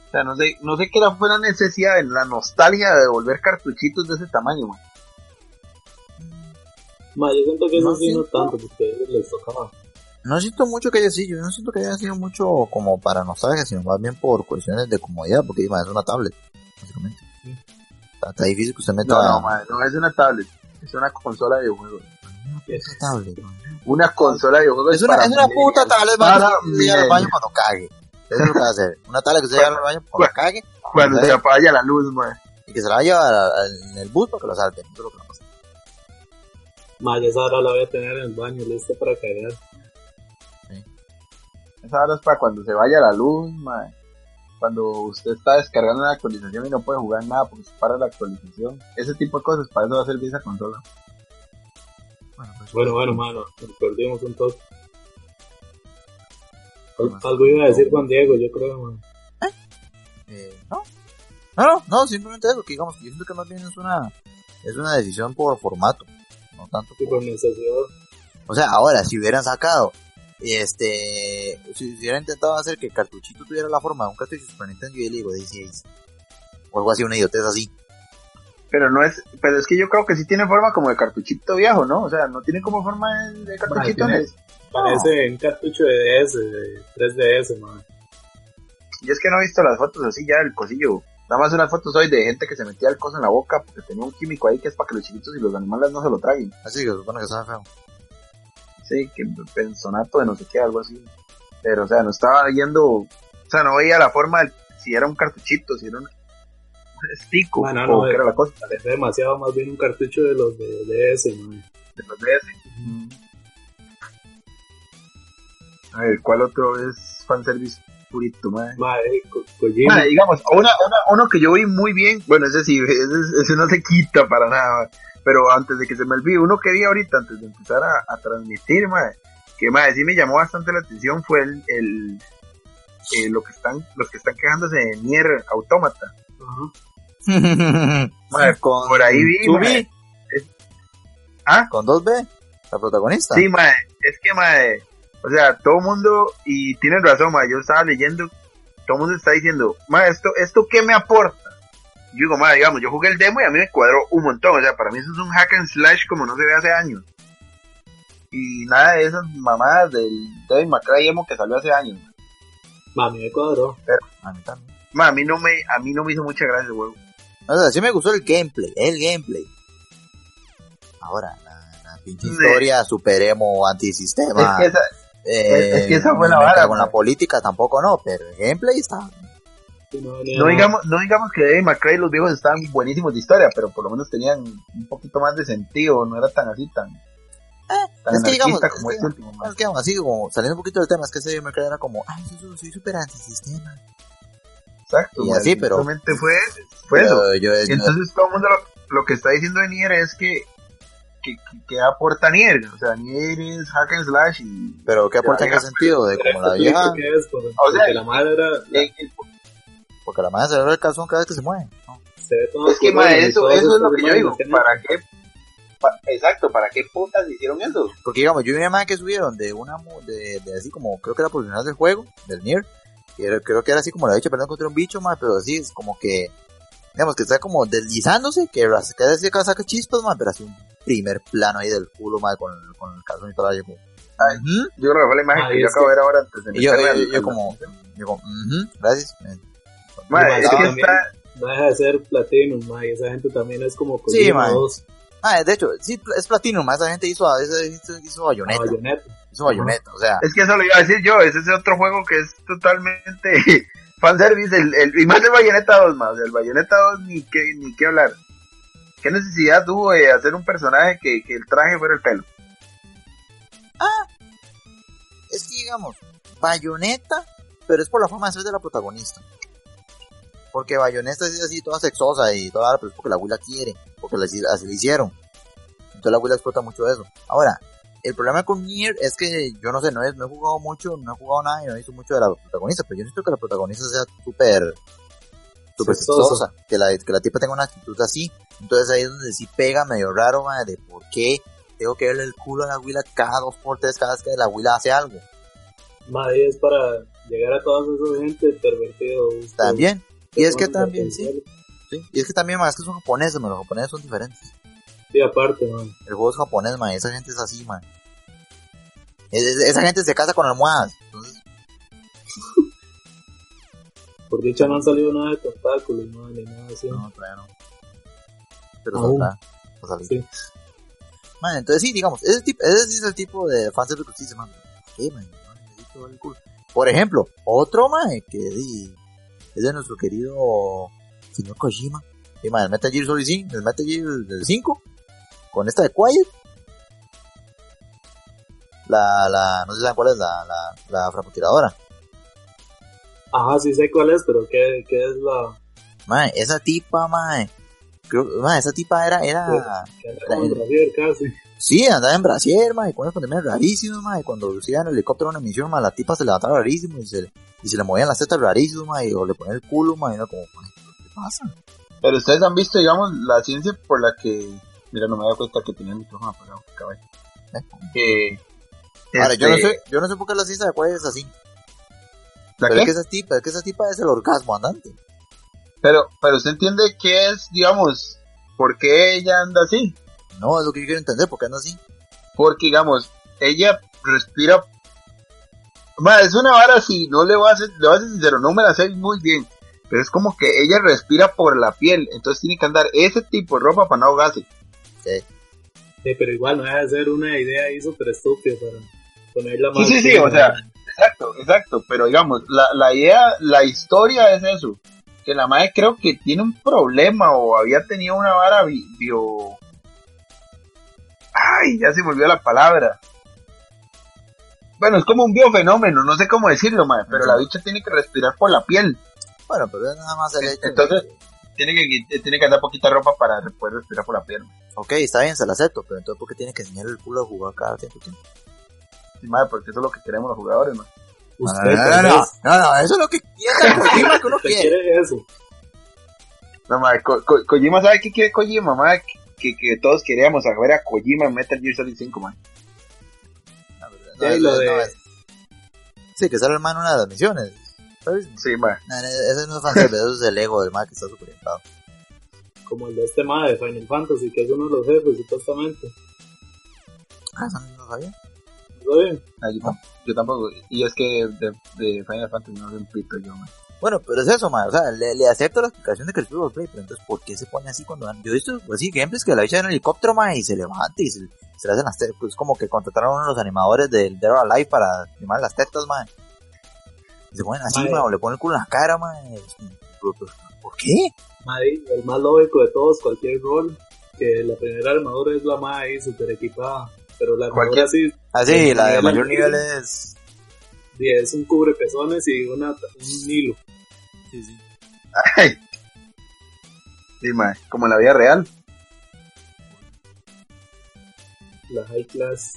O sea, no sé, no sé qué era- fue la necesidad, en la nostalgia de volver cartuchitos de ese tamaño, man. Mae, yo siento que eso No sí no siento. tanto, porque a ellos les tocaba. No siento mucho que haya sido, yo no siento que haya sido mucho como para nostalgia, sino más bien por cuestiones de comodidad, porque es una tablet, básicamente. Está, está difícil que usted meta No, no, man, no es una tablet, es una consola de videojuegos. una puta tablet. man. Una consola de videojuegos. Es una, para es una puta tablet, Para llega al baño cuando cague. Eso es lo que va a hacer. Una tablet que usted llega al baño cuando cague Cuando se apaga la luz, man. y que se la va a llevar a- a- en el bus para que lo salten. Eso es lo que va a pasar. Esa ahora la voy a tener en el baño, lista para cagar. Esa hora es para cuando se vaya la luz, mae. Cuando usted está descargando la actualización y no puede jugar nada porque se para la actualización. Ese tipo de cosas, para eso va a servir esa consola. Bueno, pues, Bueno, bueno, mano, nos perdimos un toque. Algo iba a decir Juan Diego, yo creo, man. eh, no, No, no, no, simplemente eso, que digamos, yo siento que más bien es una, es una decisión por formato, no tanto Y por necesidad. O sea, ahora, si hubieran sacado, este, si hubieran intentado hacer que el cartuchito tuviera la forma de un cartucho de Super Nintendo, yo le digo 16. O algo así, una idiotez así. Pero no es, pero es que yo creo que sí tiene forma como de cartuchito viejo, ¿no? O sea, no tiene como forma de, de cartuchito. tiene- ¿no? Parece un cartucho de DS, de 3DS, man. Y es que no he visto las fotos así ya del cosillo. Nada más unas fotos hoy de gente que se metía el coso en la boca porque tenía un químico ahí que es para que los chiquitos y los animales no se lo traguen. Así que supone que sabe feo. Sí, que pensonato de no sé qué, algo así. Pero, o sea, no estaba viendo, o sea, no veía la forma del, si era un cartuchito, si era un, estico, Ah, no, no, o qué eh. era la cosa Parece demasiado más bien un cartucho de los de DS, man. de los DS. A ver, ¿cuál otro es fanservice purito, madre? Madre, Kojima. Madre, digamos, una, una- uno que yo vi muy bien, bueno, ese sí, ese, ese no se quita para nada, pero antes de que se me olvide, uno que vi ahorita, antes de empezar a, a transmitir, madre, que madre, sí me llamó bastante la atención fue el, el eh, lo que están, los que están quejándose de Nier Automata. Ajá. Madre, con por ahí vi, madre. Es- ¿Ah? Con 2B, la protagonista. Sí, madre, es que, madre, o sea, todo el mundo, y tienen razón, madre, yo estaba leyendo, todo el mundo está diciendo, madre, ¿esto, ¿esto qué me aporta? Yo digo, madre, digamos, yo jugué el demo y a mí me cuadró un montón, o sea, para mí eso es un hack and slash como no se ve hace años. Y nada de esas mamadas del Devil May emo que salió hace años. Mami, me cuadró. A mí también. Madre, a mí no me, a mí no me hizo mucha gracia el juego. O sea, sí me gustó el gameplay, el gameplay. Ahora, la, la pinche Sí. historia super emo, antisistema. Es que esa, eh, es que esa fue me la vara, cago en la política tampoco no, pero el gameplay está. No, digamos, no digamos que May Cry los viejos estaban buenísimos de historia, pero por lo menos tenían un poquito más de sentido, no era tan así, tan, tan es que digamos, anarquista es como que- último. Es que así como saliendo un poquito del tema, es que May Cry era como, ay, yo soy súper antisistema. Exacto, Y así, pero- Realmente fue, fue eso. Pero yo, Y yo- entonces todo el mundo lo, lo que está diciendo de Nier es que, que, que, que aporta Nier. O sea, Nier es hack and slash y... pero ¿qué aporta en qué vieja- sentido? De como la vieja, ¿Qué es? Por- sea, la madre era. Eh, el- porque la madre se ve el calzón cada vez que se mueve. ¿no? Se ve todo es que, oscuro ma, y eso, todo eso es lo que yo madre, digo. ¿Para qué? pa- exacto, ¿para qué putas hicieron eso? Porque digamos, yo vi una madre que subieron de una, mu- de, de así como, creo que era por final del juego, del Nier, y era- creo que era así como la hecha peleando contra un bicho, madre, pero así es como que, digamos que está como deslizándose, que que así que saca chispas, madre, pero así un primer plano ahí del culo, madre, con, el- con el calzón y toda la como, Ay, "Ujú". Yo creo que fue la imagen que yo acabo de ver ahora antes de Y yo, meterme yo, yo como, yo como, "Ujú, gracias. Eh". Ma, Y es que también- está... No deja de ser Platinum, ma, y esa gente también es como Sí, Kojima ma. 2, Ah, de hecho, sí, es Platinum, más esa gente hizo, hizo, hizo bayoneta, Bayonetta. hizo bayoneta, o sea, Es que eso lo iba a decir yo, ese es otro juego que es totalmente fanservice, el, el, y más el Bayonetta 2 más, el Bayonetta 2 ni qué, ni qué hablar. ¿Qué necesidad tuvo de hacer un personaje que, que el traje fuera el pelo? es que digamos, bayoneta, pero es por la forma de ser de la protagonista. Porque bayoneta es así toda sexosa y toda, pero es porque la abuela quiere, porque la- así le hicieron. Entonces la abuela explota mucho eso. Ahora, el problema con Nier es que yo no sé, no he, no he jugado mucho, no he jugado nada y no he visto mucho de la protagonista, pero yo necesito que la protagonista sea súper súper Sexosa. que la, que la tipa tenga una actitud así. Entonces ahí es donde sí pega medio raro, madre, de por qué tengo que verle el culo a la abuela cada dos por tres, cada vez que la abuela hace algo. Ma, y es para llegar a toda esa gente pervertidos. También. Y es que también, sí. Y es que también, man, es que son japoneses, man, los japoneses son diferentes. Sí, aparte, man. El juego es japonés, man, esa gente es así, man. Es- es- esa gente se casa con almohadas. Entonces, Por dicha no han salido nada de tentáculos, man, ni nada así. no, todavía no. Pero saldrá. Va a salir. Sí. Man, entonces sí, digamos, ese, tipo, ese es el tipo de fanservice que usted dice, man, ¿qué, man? No el culo. Por ejemplo, otro, man, que di- es de nuestro querido señor Kojima. Y, man, el Metal Gear Solid 5, el Metal Gear del 5, con esta de Quiet. La, la, no sé si saben cuál es, la, la, la francotiradora. Ajá, sí sé cuál es, pero ¿qué, qué es la Man, esa tipa, man, creo, man, esa tipa era, era, anda con Brasil casi? Sí, andaba en brasier, ma, y con unas pandemias rarísimas, ma, y cuando iba en helicóptero a una misión, ma, la tipa se levantaba rarísimo y se, y se le movían las tetas rarísimas, ma, y o le ponía el culo, ma, y era como, ¿qué pasa. Pero ustedes han visto, digamos, la ciencia por la que. Mira, no me he dado cuenta que tenía el micrófono apagado, caballo. Que. Ahora, yo no este, sé, yo no sé por qué la ciencia de Aquaria es así. ¿la Pero qué? es que esa tipa, es que esa tipa es el orgasmo andante. Pero, pero usted entiende qué es, digamos, por qué ella anda así. No, es lo que yo quiero entender, porque anda así. Porque, digamos, ella respira. Ma, es una vara si no le voy a hacer, le voy a ser sincero, no me la sé muy bien. Pero es como que ella respira por la piel, entonces tiene que andar ese tipo de ropa para no ahogarse. Sí. Sí, pero igual no deja de ser una idea ahí súper estúpida para ponerla Sí, más. sí, sí, o sea, exacto, exacto. Pero digamos, la, la idea, la historia es eso. Que la madre creo que tiene un problema o había tenido una vara bi- bio. Ay, ya se me olvidó la palabra. Bueno, es como un biofenómeno, no sé cómo decirlo, madre, pero la bicha tiene que respirar por la piel. Bueno, pero es nada más el hecho. de Entonces- Tiene que, tiene que andar poquita ropa para poder respirar por la piel. ok, está bien, se la acepto, pero entonces, ¿por qué tiene que enseñar el culo a jugar cada cierto tiempo? Sí, madre, porque eso es lo que queremos los jugadores, madre. Usted, no, tal no, no, no, eso es lo que piensa Kojima que uno quiere. quiere eso. No, madre, Ko- Ko- Kojima, ¿sabe qué quiere Kojima, madre? Que, que todos queríamos a ver a Kojima en Metal Gear Solid 5, madre. No, pero Sí, no, lo no, de- no, es- Sí, que sale el man en una de las misiones. ¿Sabes? Sí, madre. No, no, ese no es fanservice, eso es el ego del man que está super inflado. Como el de este mae de Final Fantasy, que es uno de los jefes, supuestamente. Ah, eso no lo sabía. ¿Lo bien? Ah, yo, tam- yo tampoco. Y es que de, de Final Fantasy no sé un pito yo, man. Bueno, pero es eso, man. O sea, le, le acepto la explicación de que el Super Play, pero entonces, ¿por qué se pone así cuando van? Yo he visto así gameplays que la bicha en el helicóptero, man, y se levanta y se, se le hacen las tetas. Pues como que contrataron a uno de los animadores del Dead or Alive para animar las tetas, man. Y se ponen así, man, o le ponen el culo en la cara, man. ¿Por, qué? Mae, el más lógico de todos, cualquier rol, que la primera armadura es la mae ahí súper equipada. Pero la armadura sí Así, Sí, la de mayor nivel es... sí, es un cubrepezones y una, un hilo. Sí, sí. Ay. Sí, man. Como en la vida real. La high class.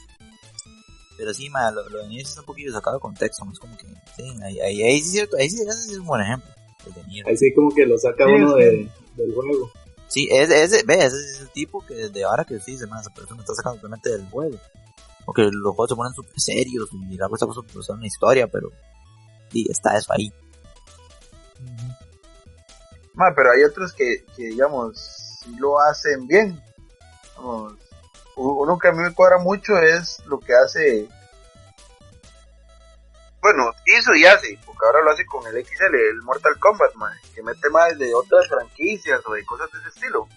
Pero sí, man, lo, lo de Nier está un poquillo sacado de contexto, ¿no? Es como que, sí, ahí, ahí, ahí sí es cierto, ahí sí, es un buen ejemplo, el de Nier. Ahí sí como que lo saca Sí, uno sí. de, del juego. Sí, ese, ese, ve, ese es el tipo que desde ahora que sí, se me esa persona está sacando totalmente del juego. Porque los juegos se ponen súper serios y la cosa pues, una historia, pero sí, está eso ahí. Man, pero hay otros que, que digamos, sí lo hacen bien. Vamos, uno que a mí me cuadra mucho es lo que hace. Bueno, hizo y hace, porque ahora lo hace con el XL, el Mortal Kombat, man, que mete más de otras franquicias o de cosas de ese estilo.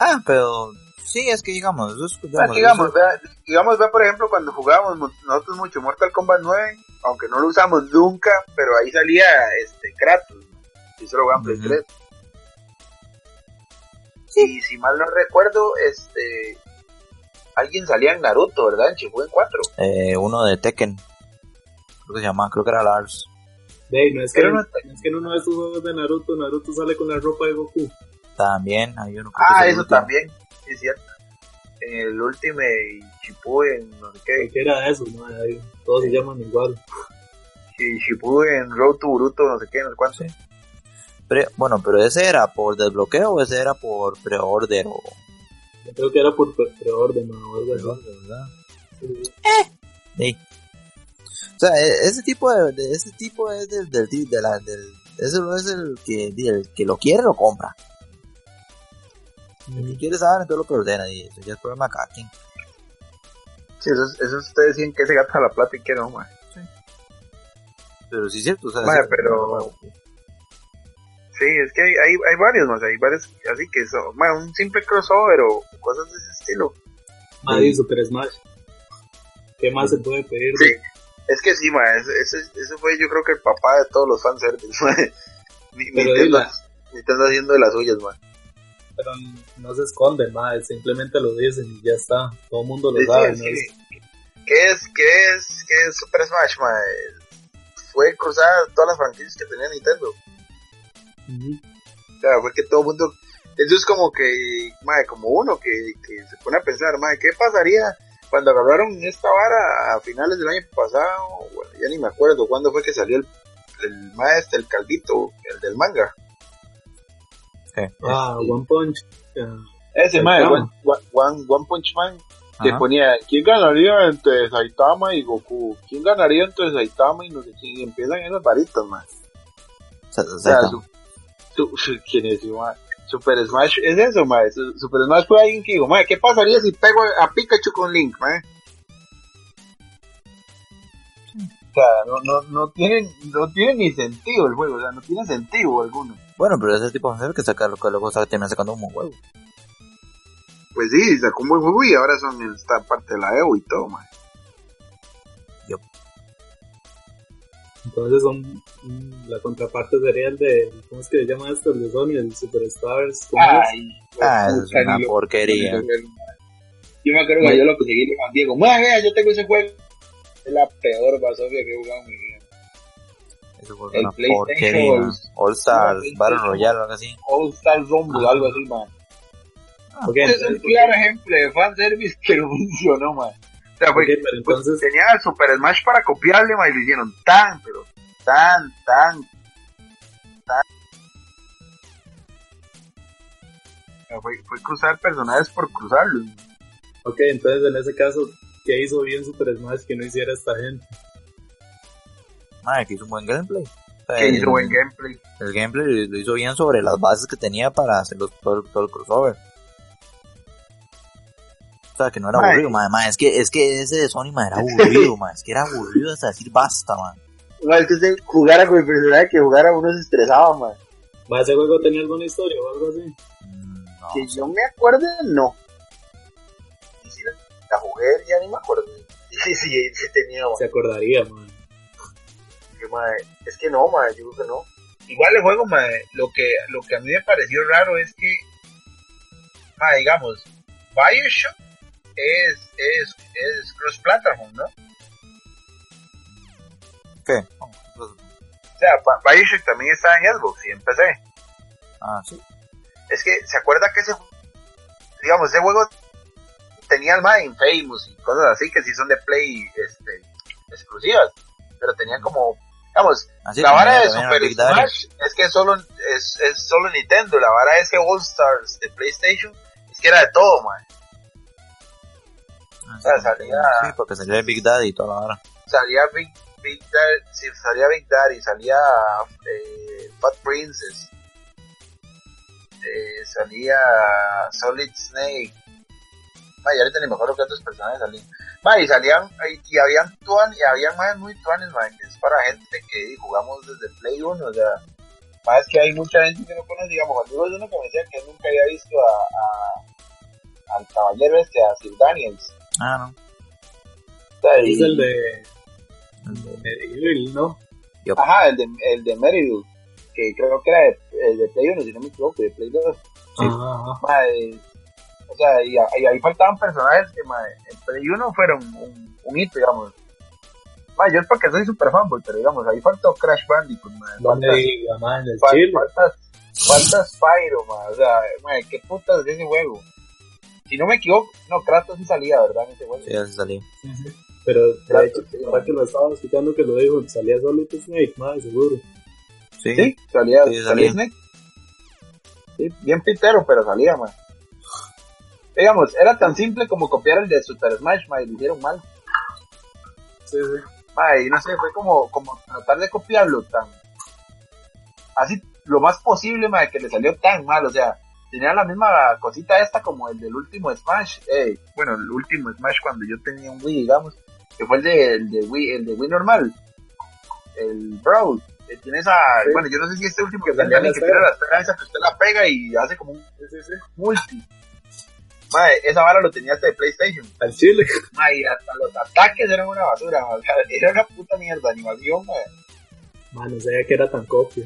Ah, pero sí, es que digamos, es, sea, digamos, digamos, eso- vea, digamos, vea, por ejemplo, cuando jugábamos mo- nosotros mucho Mortal Kombat 9, aunque no lo usamos nunca, pero ahí salía este Kratos, y eso lo jugaban Play Ujú. 3. Y si mal no recuerdo, este alguien salía en Naruto, ¿verdad? En Shippuden 4. eh, uno de Tekken, creo que se llama, creo que era Lars. Dey, no es que, Pero no- es que en uno de estos juegos de Naruto, Naruto sale con la ropa de Goku. También hay uno. creo que Ah, eso también, sí es cierto. En el Ultimate Shippuden, no sé qué, Cualquiera de esos, ¿no? Ahí, todos se llaman igual. Shi- Shippuden, Road to Boruto, no sé qué, no sé cuánto. Pre- bueno, pero ese era por desbloqueo o ese era por pre-order o... Yo creo que era por pre- preorden o algo así. ¿verdad? Sí. Sí. O sea, e- ese tipo de, de- ese tipo es del, del, de la, del, ese es el que, el que lo quiere lo compra. El que quiere saber entonces lo preordena y eso ya es problema de cada quien. Sí, eso, eso ustedes decían que ese gato a la plata y que no, man. Pero sí es cierto, o sea, sí- pero- Sí, es que hay, hay, hay varios más, hay varios así que son, mae, un simple crossover o cosas de ese estilo. Madre, Super Smash. ¿Qué más se puede pedir? Sí. Es que sí, mae, ese, ese, ese fue yo creo que el papá de todos los Pero Nintendo. Nintendo haciendo de las suyas, mae. Pero no se esconden, madre. Simplemente lo dicen y ya está. Todo el mundo lo Sí, sabe. sí, ¿no? sí. ¿Qué es, qué es, qué es Super Smash, mae? Fue cruzar todas las franquicias que tenía Nintendo. Ujú. O sea, fue que todo el mundo... Eso es como que, mae, como uno que, que se pone a pensar, mae, ¿qué pasaría cuando agarraron esta vara a finales del año pasado? Bueno, ya ni me acuerdo cuándo fue que salió el, el maestro, el caldito, el del manga. Ah, One Punch. Ese, mae. One, One- One, Punch Man, que Ajá. ponía, ¿quién ganaría entre Saitama y Goku? ¿Quién ganaría entre Saitama y no sé quién? Y empiezan esas varitas. Se- O sea, Zeta. su, su, su- ¿quién es, man? Super Smash es eso. Su- Super Smash fue alguien que dijo, man, ¿qué pasaría si pego a Pikachu con Link? O sea, no, no, no, tiene, no tiene ni sentido el juego, o sea, no tiene sentido alguno. Bueno, pero ese tipo de fanservice que saca, que luego termina sacando un buen juego. Pues sí, sacó un buen juego y ahora son esta parte de la EU y todo, man. Entonces son mm, la contraparte sería el de ¿cómo es que se llama esto? El de Sony, el Superstars. ¿cómo es? Ay, Ah, eso es puta, una ni lo- porquería. Yo me acuerdo que yo lo conseguí le mandé Diego, "Ma, vea, yo tengo ese juego. Es la peor basofia que he jugado en mi vida. Fue El una PlayStation porquería. All- Stars. Battle Royale o algo así. All Star Rumble, algo así, man. Ok, Ese es un entonces- claro ejemplo de fanservice que no funcionó, man. O sea, fue, ok, pero entonces, pues, tenía el Super Smash para copiarle, man, y lo hicieron tan, pero tan, tan, tan. Fue, fue cruzar personajes por cruzarlos. ok, entonces en ese caso, ¿qué hizo bien Super Smash que no hiciera esta gente? Madre, que hizo un buen gameplay. O sea, Que el, hizo buen gameplay. el gameplay lo hizo bien sobre las bases que tenía para hacer los- todo, el- todo el crossover. O sea, que no era Mae. aburrido, madre, madre. Es que, es que ese de Sony, madre, era aburrido, madre. Es que era aburrido hasta decir basta, madre. No, es que usted jugara con el personaje que jugara uno se estresaba, man. ¿Va, ¿Ese juego tenía alguna historia o algo así? Mm, no. Que yo me acuerde, no. Y si la, la jugué, ya ni me acuerdo. Sí, sí, sí tenía, man. Se acordaría, man. Es que no, mae, yo creo que no. Igual el juego, mae, lo que, lo que a mí me pareció raro es que, digamos, Bioshock es, es, es cross-platform, ¿no? ¿Qué? O sea, Bioshock también está en Xbox y en PC. ah, sí. Es que, ¿se acuerda que ese, digamos, ese juego tenía el mae Infamous y cosas así que sí son de Play, este, exclusivas? Pero tenían como, Así la vara de Super. Smash es que solo es, es solo Nintendo, la vara es que All Stars de PlayStation es que era de todo, man. Ah, o sea, sí, salía- Sí, porque salía Big Daddy y toda la hora. Salía Big, Big Daddy, sí, salía Big Daddy, salía eh, Fat Princess, eh, salía Solid Snake. Ay, ahorita ni me acuerdo qué otros personajes salían. Ma, y salían, y, y habían tuan, y habían más muy tuanes, ma, que es para gente que jugamos desde Play 1, o sea, más que hay mucha gente que no conoce, digamos, cuando digo uno que me decía que nunca había visto a, a- al caballero este, a Sir Daniels. Ah, no. Y- Es el de El de- Medieval, ¿no? Ajá, el de, el de Meridus, que creo que era de, el de Play 1, si no me equivoco, de Play 2. Sí. Ajá, ajá. Mae, o sea, y, y ahí faltaban personajes que mae, en Play 1 fueron un, un hito, digamos. Mae, yo es porque soy super fanboy, pero digamos, ahí faltó Crash Bandicoot, mae. ¿Dónde Falta, diga, man? Fal- Chile. falta, falta Spyro, mae. O sea, mae, qué putas de ese juego. Si no me equivoco, no, Kratos sí salía, ¿verdad? En ese juego. Sí, así salía. Pero de Claro, hecho, sí, ahora que lo estaba escuchando que lo dijo, salía Solid Snake, más seguro. Sí. Sí, salía, Sí, salía salía. Snake. Sí, bien pitero, pero salía, man. Digamos, era tan simple como copiar el de Super Smash, man, y lo hicieron mal. Sí, sí. Mae, y no sé, fue como, como tratar de copiarlo tan, así, lo más posible, mae, que le salió tan mal, o sea, tenía la misma cosita esta como el del último Smash, eh, bueno, el último Smash cuando yo tenía un Wii, digamos, que fue el de, el de Wii, el de Wii normal, el Brawl, tiene esa, Sí. bueno, yo no sé si este último que salía ni que tiene la esfera esa que usted la pega y hace como un Sí, sí, sí. multi. Mae, esa vara lo tenía hasta de PlayStation. Al Chile. Mae, hasta los ataques eran una basura, mae, o sea, era una puta mierda animación, mae. Man, no sabía que era tan copia.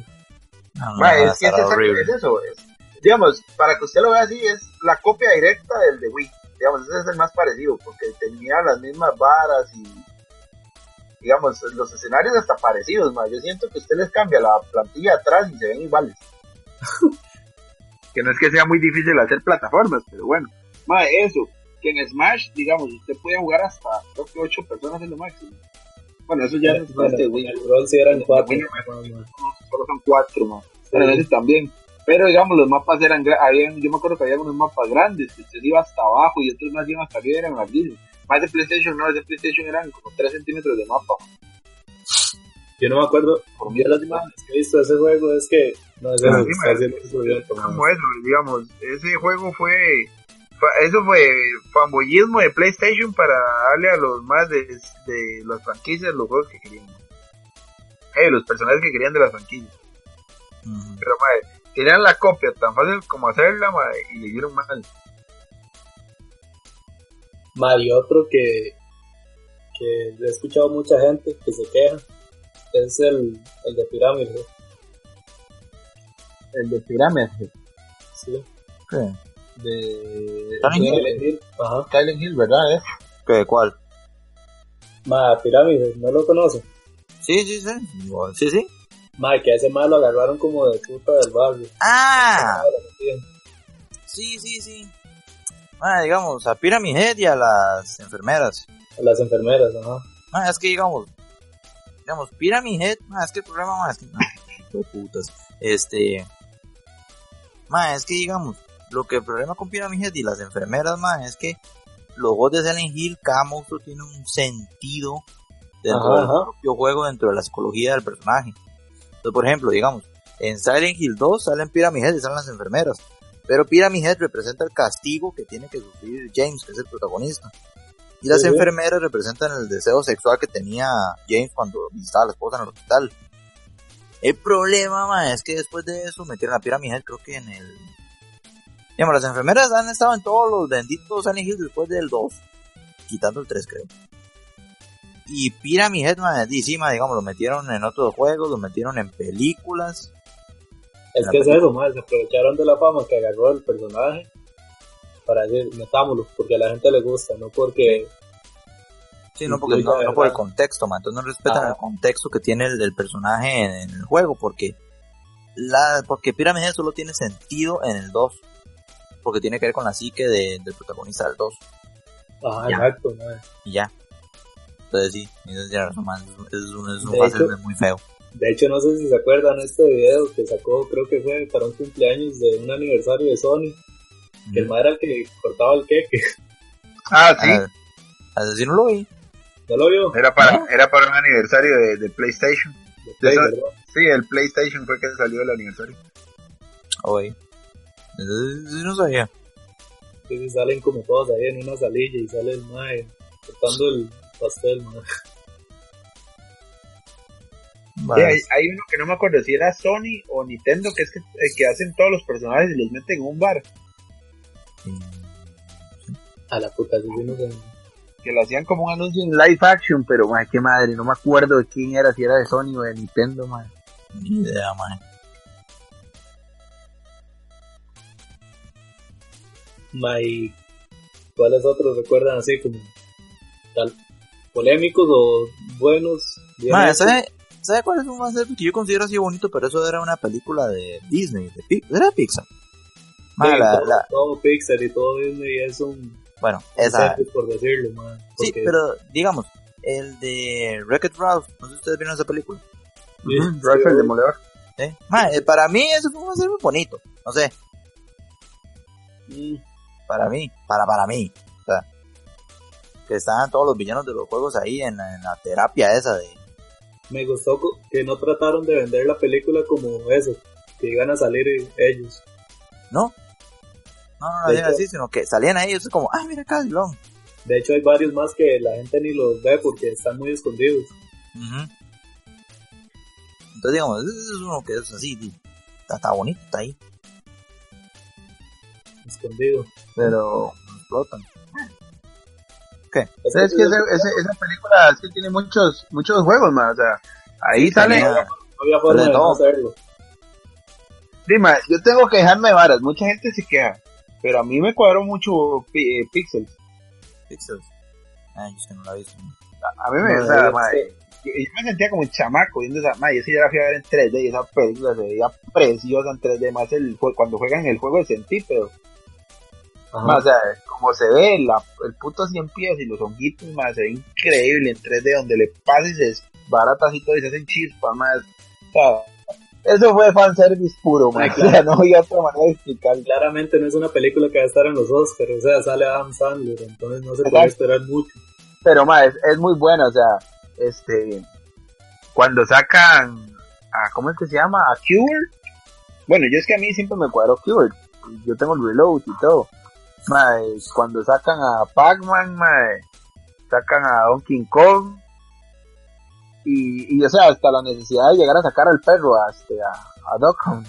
No, no, Ma, no, es que es, eso. es- digamos, para que usted lo vea así, es la copia directa del de Wii. Digamos, ese es el más parecido, porque tenía las mismas varas y, digamos, los escenarios hasta parecidos, ma. Yo siento que usted les cambia la plantilla atrás y se ven iguales. que no es que sea muy difícil hacer plataformas, pero bueno. Ma, eso, que en Smash, digamos, usted puede jugar hasta, creo que 8 personas en lo máximo. Bueno, eso ya es Bueno, de en Wii. sí eran cuatro. Wii no Man, man. solo son 4, ma. Pero en ese también. Pero digamos, los mapas eran, habían, yo me acuerdo que había unos mapas grandes, que usted iba hasta abajo y otros más iban hasta arriba, eran larguísimos. Más de PlayStation, no, de PlayStation eran como 3 centímetros de mapa. Yo no me acuerdo, Por mí las imágenes que he visto de ese juego es que, no, es Es como- como eso, digamos, ese juego fue- eso fue fanboyismo de PlayStation para darle a los más de, de las franquicias los juegos que querían. Eh, los personajes que querían de las franquicias. Pero, madre, tenían la copia tan fácil como hacerla, madre, y le dieron mal. Ma, y otro que, que he escuchado mucha gente que se queja es el, el de pirámide. El de Pyramid Sí. ¿Qué? De Silent Hill. Ajá. Silent Hill, ¿verdad? Eh? ¿Qué? ¿Cuál? Ma, pirámide, ¿no lo conoce? Sí, sí, sí. Igual, Sí, sí. Ma, que a ese ma lo agarraron como de puta del barrio. Ah, Ah, sí, sí, sí. Ah, digamos, a Pyramid Head y a las enfermeras. A las enfermeras, ajá. Ah, es que digamos, digamos, Pyramid Head, ah, es que el problema más es que, de putas, este, ma, es que digamos, lo que el problema con Pyramid Head y las enfermeras, ma, es que los juegos de Silent Hill, cada monstruo tiene un sentido dentro Ajá, del ajá. propio juego, dentro de la psicología del personaje. Entonces, por ejemplo, digamos, en Silent Hill 2 salen Pyramid Head y salen las enfermeras. Pero Pyramid Head representa el castigo que tiene que sufrir James, que es el protagonista. Y las sí. enfermeras representan el deseo sexual que tenía James cuando visitaba a la esposa en el hospital. El problema, ma, es que después de eso metieron a Pyramid Head, creo que en el... Digamos, las enfermeras han estado en todos los benditos Silent Hill después del 2. Quitando el 3, creo. Y Pyramid Head, ma, y sí, ma, digamos, lo metieron en otros juegos, lo metieron en películas. Es La que es película. eso, se aprovecharon de la fama que agarró el personaje para decir, metámoslo, porque a la gente le gusta, no porque... Sí, no, porque no, no por el contexto, man. Entonces no respetan Ajá. el contexto que tiene el, del personaje en, en el juego, porque la, porque Pyramid Head solo tiene sentido en el 2. Porque tiene que ver con la psique de- del protagonista del 2. Ajá, Ya. exacto, ma. Y ya. Entonces sí, razón, man. Es, es un, es un De hecho- muy feo. De hecho, no sé si se acuerdan este video que sacó, creo que fue para un cumpleaños de un aniversario de Sony, que el Ujú. ma era el que cortaba el queque. Ah, sí, Ah, Asesino lo vi. ¿No lo vio? era para, ¿No? era para un aniversario de, de PlayStation. De Play, Eso- ¿verdad? Sí, el PlayStation fue que salió el aniversario. Oye. Entonces, no sabía. Entonces salen como todos ahí en una salilla y sale el mae cortando el pastel, ma. Sí, hay, hay uno que no me acuerdo si era Sony o Nintendo, que es que, eh, que hacen todos los personajes y los meten en un bar. A la puta, si no sé. Que lo hacían como un anuncio en live action, pero madre, qué madre, no me acuerdo de quién era, si era de Sony o de Nintendo, madre. Ni idea, man. Ma, y ¿cuáles otros recuerdan así como tal polémicos o buenos? bien Ma, hechos? ¿sabe, ¿sabe cuál es un fanservice que yo considero así bonito? Pero eso era una película de Disney, de era Pixar. Ma, Sí, la- todo, la- todo Pixar y todo Disney es un bueno, esa. por decirlo, ma, Sí, pero digamos, el de Wreck-It Ralph, no sé si ustedes vieron esa película. Sí, sí, Ralph el obvio. Demoledor. ¿eh? Para mí eso fue un fanservice bonito, no sé, Mm, para mí, para para mí. O sea, que estaban todos los villanos de los juegos ahí en, la- en la terapia esa de... me gustó que no trataron de vender la película como eso, que iban a salir eh, ellos. ¿No? No, no, no, así, sino que salían ahí, es como, ay, mira acá, Dilón. De hecho, hay varios más que la gente ni los ve porque están muy escondidos. Entonces, digamos, es uno que es así, está bonito, está ahí, Escondidos. Pero, explotan. Es ¿sabes que ese- ese- esa película es que tiene muchos muchos juegos, más O sea, ahí Sí, sale. no había forma de de no. Dime, yo tengo que dejarme de varas, mucha gente se queja. Pero a mí me cuadró mucho eh, Pixels. Pixels. Ay, yo es que no la he visto. A mí me, No, o sea, es madre, yo, yo me sentía como un chamaco viendo esa, madre, yo sí la fui a ver en 3D y esa película se veía preciosa en 3D, más el, cuando juegan el juego de centípedo. Más, o sea, como se ve la, el puto 100 pies y los honguitos, más se ve increíble en 3D, donde le pasa y se desbarata así todo y se hacen chispas, más. O sea, eso fue fanservice puro, man. Ay, claro. O sea, no había otra manera de explicarlo. Claramente no es una película que va a estar en los Oscars, o sea, sale Adam Sandler, entonces no se puede esperar mucho. Pero, ma, es, es muy buena, o sea, este, cuando sacan, a, ¿cómo es que se llama? A Cure. Bueno, yo es que a mí siempre me cuadró Cure. Yo tengo el reload y todo. Ma, es cuando sacan a Pac-Man, ma, sacan a Donkey Kong. Y, y, o sea, hasta la necesidad de llegar a sacar al perro, a, este, a, a Duck Hunt.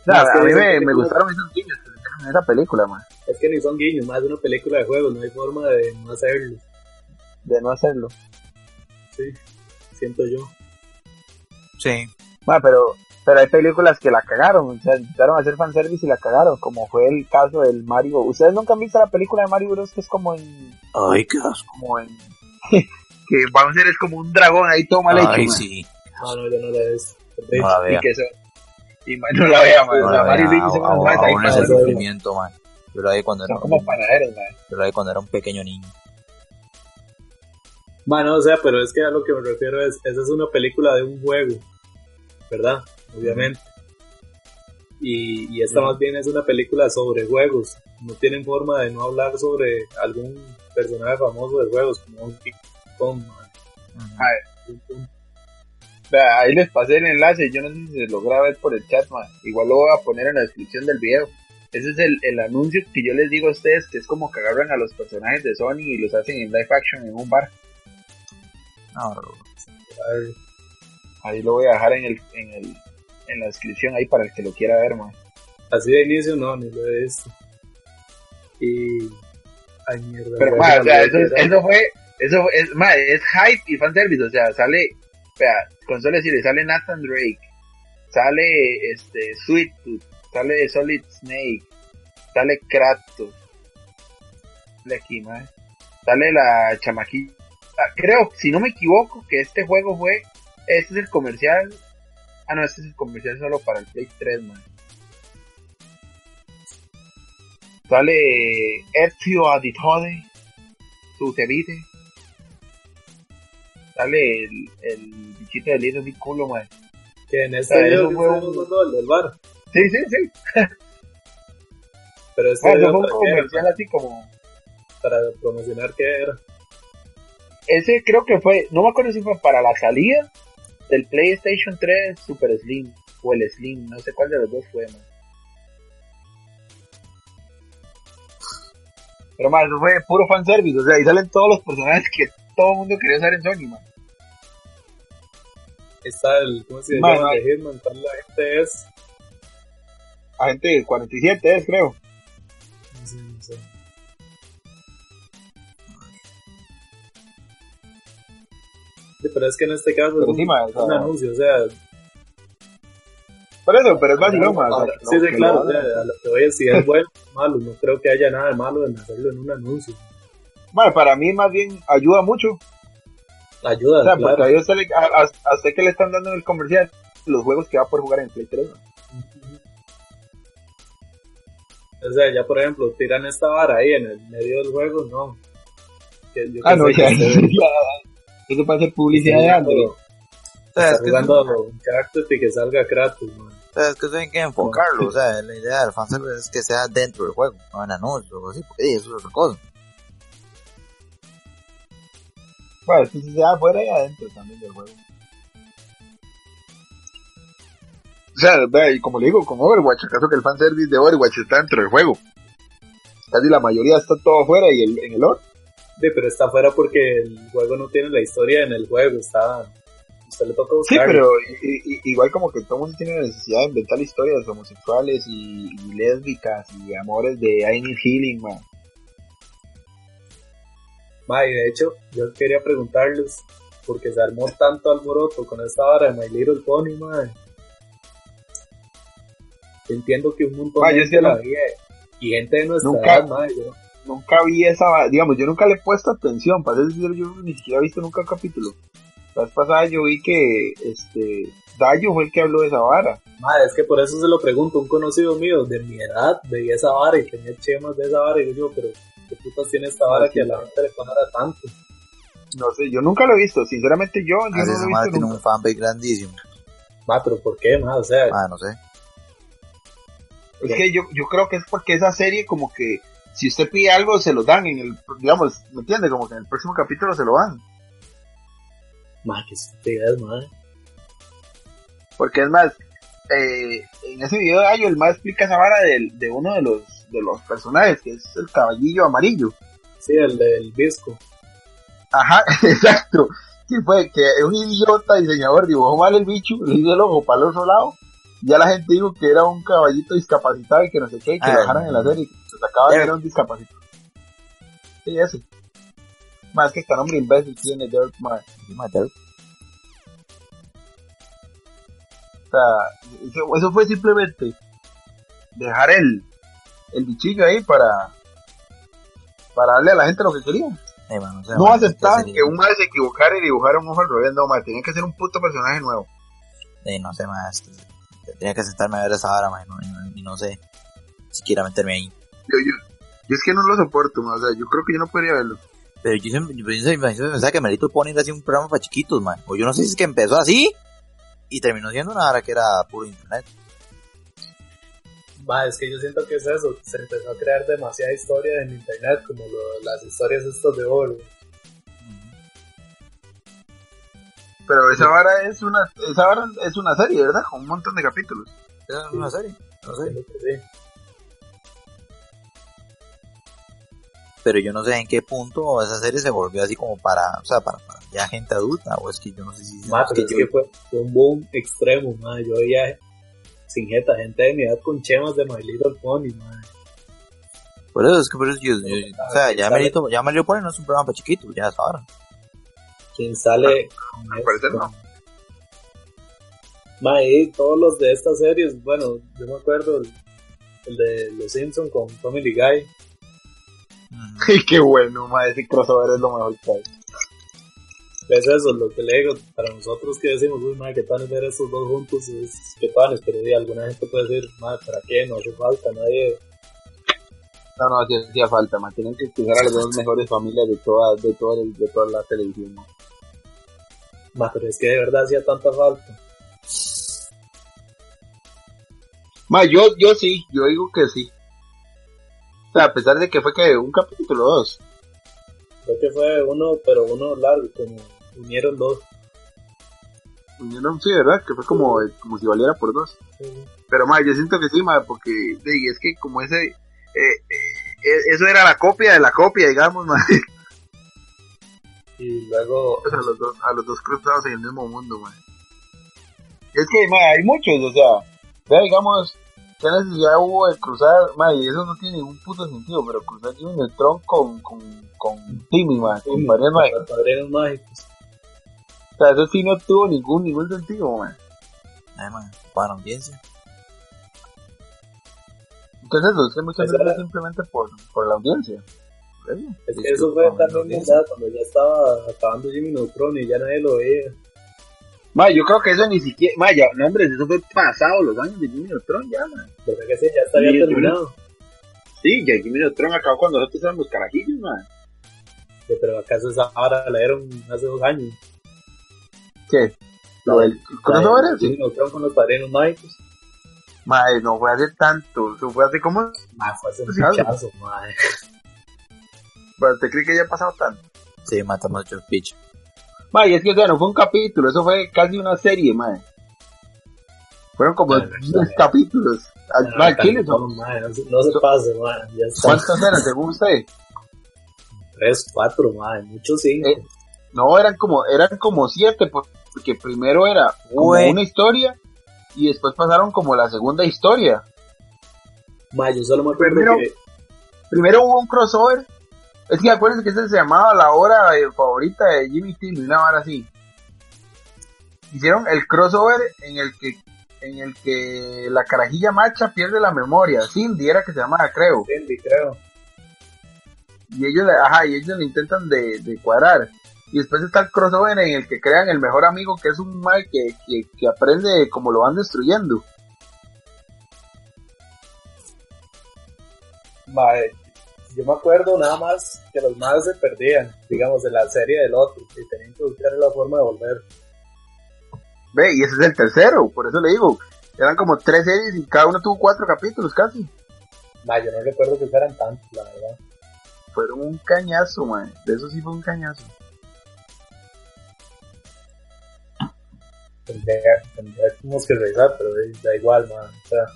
O sea, a mí me, gustaron esos guiños que en esa película, ma, Es que ni son guiños, más de una película de juegos, no hay forma de no hacerlo, de no hacerlo. sí, siento yo. Sí. Ma, pero, pero hay películas que la cagaron, o sea, intentaron hacer fanservice y la cagaron, como fue el caso del Mario. ¿Ustedes nunca han visto la película de Mario Bros. que es como en, Ay, qué asco. como en, que Bowser es como un dragón ahí todo mal hecho, Ay, sí. No, no, yo no la he visto. No la y que eso, y no la vea, ma, No o sea, la Mario y vea. Luigi son A- unos a- más ahí Aún es el sufrimiento, man. Yo la vi cuando era, son como panaderos, ma. yo la vi cuando era un pequeño niño. Bueno, o sea, pero es que a lo que me refiero es, esa es una película de un juego, ¿verdad? Obviamente. Y, y esta más bien es una película sobre juegos. No tienen forma de no hablar sobre algún personaje famoso de juegos, como man. Ujú. Vea, ahí les pasé el enlace, yo no sé si se logra ver por el chat, ma. igual lo voy a poner en la descripción del video. Ese es el, el anuncio que yo les digo a ustedes, que es como que agarran a los personajes de Sony y los hacen en live action en un bar. No, A ver, Ahí lo voy a dejar en el, en el, en la descripción ahí para el que lo quiera ver, man. Así de inicio no, ni lo he visto. Y... Ay, mierda. Pero, ya ma, se o sea, eso, eso fue, eso es, ma, es hype y fanservice, o sea, sale, vea, con solo decirle, sale Nathan Drake, sale, este, Sweet Tooth, sale Solid Snake, sale Kratos, sale aquí, ma, sale la chamaquilla, creo, si no me equivoco, que este juego fue, este es el comercial, ah, no, este es el comercial solo para el Play 3, man. Sale Ezio Auditore, Sutevite. Sale el, el bichito del libro mi culo, man. Que en este Ah, video que fue un- el del bar. Sí, sí, sí. Pero eso video fue un era? comercial así como. para promocionar qué era. Ese creo que fue, no me acuerdo si fue para la salida del PlayStation 3 Super Slim o el Slim, no sé cuál de los dos fue, man. Pero más, eso fue puro fanservice, o sea, ahí salen todos los personajes que todo el mundo quería usar en Sony, man. Está el, ¿cómo se llama? man. De Hitman, tal la gente es. Agente 47 es, creo. pero es que en este caso Pero es sí, un, man, o sea, un anuncio, o sea, Por eso, pero es vacilón, man. o sea, ahora- que sí, sí, claro, lo o sea, hagan. a lo que voy es si es bueno o malo, no creo que haya nada de malo en hacerlo en un anuncio. Bueno, para mí más bien ayuda mucho. Ayuda, O sea, claro. porque a, usted le- a, a- a usted que le están dando en el comercial los juegos que va a poder jugar en Play 3. man. O sea, ya por ejemplo, tiran esta vara ahí en el medio del juego, no. Que yo Ah, no, sé, ya. Eso puede ser publicidad de Android. O sea, está es que, jugando un Cactus y que salga Kratos, man. o sea, es que tienen que enfocarlo. O sea, la idea del fanservice es que sea dentro del juego, no en anuncios o algo así, porque eso es otra cosa. Bueno, sí se da afuera y adentro también del juego. O sea, y como le digo, con Overwatch, acaso que el fanservice de Overwatch está dentro del juego. Casi la mayoría está todo afuera y el, en el otro. Sí, pero está fuera porque el juego no tiene la historia en el juego, está... Usted le toca Sí, buscar. pero i- i- igual como que todo mundo tiene la necesidad de inventar historias homosexuales y, y lésbicas y amores de I Need Healing, man. Ma, y de hecho, yo quería preguntarles, porque se armó tanto alboroto con esta vara de My Little Pony, ma. Entiendo que un montón Ma, de gente sí la veía, y gente de nuestra Nunca- edad, ma, yo- Nunca vi esa, digamos, yo nunca le he puesto atención, para ser yo ni siquiera he visto nunca un capítulo. La vez pasada yo vi que, este, Dayo fue el que habló de esa vara. ma, es que por eso se lo pregunto, un conocido mío de mi edad veía esa vara y tenía chemas de esa vara, y digo yo, pero ¿qué putas tiene esta vara sí, que a la gente le para tanto? No sé, yo nunca lo he visto, sinceramente yo, yo no lo he madre visto tiene nunca. un fanbase grandísimo. Ma, pero ¿por qué, ma? O sea, Ah, no sé. Es que yo, yo creo que es porque esa serie como que si usted pide algo se lo dan en el, digamos, ¿me entiende? Como que en el próximo capítulo se lo dan. ma, qué estupidez, ma. Porque es más, eh, en ese video de Ayo el más explica esa vara de, uno de los, de los personajes, que es el caballillo amarillo. Sí, el del disco. Ajá, exacto. Que fue que un idiota diseñador dibujó mal el bicho, le hizo el ojo para el otro lado. Ya la gente dijo que era un caballito discapacitado y que no sé qué, y que Ah, lo dejaran en la serie. Que se sacaba de era un discapacitado. Sí, ese. Más que este nombre imbécil tiene Derek Mar. O sea, eso, eso fue simplemente dejar el, el bichillo ahí para, para darle a la gente lo que quería. Eh, man, o sea, No aceptaban que un mal se equivocara y dibujara un ojo al revés, no, man, tenía que ser un puto personaje nuevo. Eh, no sé más. Tenía que sentarme a ver esa hora, man, y no, y no- sé siquiera meterme ahí. Yo, yo, yo es que no lo soporto, man, o sea, yo creo que yo no podría verlo. Pero yo siempre, yo yo pensaba que Melito Pony así un programa para chiquitos, man. O yo no sé si es que empezó así y terminó siendo una hora que era puro internet. Ma, es que yo siento que es eso. Se empezó a crear demasiada historia en internet, como lo- las historias estas de oro. Pero esa vara es una, esa vara es una serie, ¿verdad? Con un montón de capítulos. Esa es una serie, no sé. Sí. Pero yo no sé en qué punto esa serie se volvió así como para, o sea, para, para ya gente adulta, o es que yo no sé si... Ma, es pero que es yo- que fue, fue un boom extremo, ma. Yo veía sin jeta, gente de mi edad con chemas de My Little Pony, ma. Por eso es que por eso yo, yo- o sea, ya Melito, ya Melito Pony no es un programa para chiquitos, ya es ahora. ¿Quién sale? con al parecer no. Ma, y todos los de estas series, bueno, yo me acuerdo el, el de Los Simpsons con Family Guy. Y qué bueno, ma, ese crossover es lo mejor que hay. Es eso, lo que le digo, para nosotros que decimos, uy, madre, que tan ver estos dos juntos, es que panes, pero alguna gente puede decir, madre, ¿para qué? No hace falta, nadie, No, no, hacía, hacía falta, man. Tienen que escuchar a las dos mejores familias de toda, de toda, de toda la televisión, man. Madre, pero es que de verdad hacía tanta falta. Ma, yo, yo sí, yo digo que sí. O sea, a pesar de que fue que un capítulo dos. Creo que fue uno, pero uno largo, como unieron dos. No, sí, ¿verdad? Que fue como, como si valiera por dos. Pero, ma, yo siento que sí, ma, porque de, es que como ese... eh, eh, eso era la copia de la copia, digamos, ma. Y luego, a los dos, a los dos cruzados en el mismo mundo, man. Es que, ma, hay muchos, o sea, vea, digamos, qué necesidad hubo de cruzar, ma, y eso no tiene ningún puto sentido, pero cruzar Jimmy Neutron con, con, con Timmy, ma, con sí, Padrinos Mágicos. los padrinos mágicos. O sea, eso sí no tuvo ningún, ningún sentido, man. Ay, man, para audiencia. Entonces, eso es que muchas veces simplemente por, por la audiencia. Es que eso fue con también cuando ya estaba acabando Jimmy Neutron y ya nadie lo veía. Ma, yo creo que eso ni siquiera, ma, ya, no, hombre, eso fue pasado los años de Jimmy Neutron, ya, man. ¿Verdad que sí? Ya estaría Sí, terminado. Sí, ya Jimmy Neutron acabó cuando nosotros éramos carajillos, man. Sí, pero acaso esa ahora la dieron hace dos años. ¿Qué? ¿Lo del crossover? Jimmy Neutron con los padrinos mágicos. Madre, no fue hace tanto, eso fue hace como... Ma, fue hace un pichazo, madre. Pero ¿Usted cree que ya ha pasado tanto? Sí, matamos mucho pitch. Madre, es que o sea, no fue un capítulo, eso fue casi una serie, madre. Fueron como Ah, 10 madre. capítulos. Al- Ah, madre, tan- ¿quiénes son? no, no se pase, madre. Ya está. ¿Cuántos eran según usted? Tres, cuatro, madre. Muchos cinco. Eh, No, eran como, eran como siete, por- porque primero era como una historia y después pasaron como la segunda historia. Madre, yo solo me acuerdo Primero- que... Primero hubo un crossover. Es que acuérdense que ese se llamaba la hora eh, favorita de Jimmy Timmy, una hora así. Hicieron el crossover en el que en el que la carajilla macha pierde la memoria. Cindy era que se llamaba, creo. Cindy, creo. Y ellos, le- ajá, y ellos le intentan de, de cuadrar. Y después está el crossover en el que crean el mejor amigo, que es un mal que, que, que aprende como lo van destruyendo. Madre, yo me acuerdo nada más que los madres se perdían, digamos, de la serie del otro. Y tenían que buscar la forma de volver. Ve, y ese es el tercero, por eso le digo. Eran como tres series y cada uno tuvo cuatro capítulos casi. Ma, yo no recuerdo que fueran tantos, la verdad. Fueron un cañazo, man. De eso sí fue un cañazo. Tendría, tendríamos que revisar, pero da igual, man. O sea,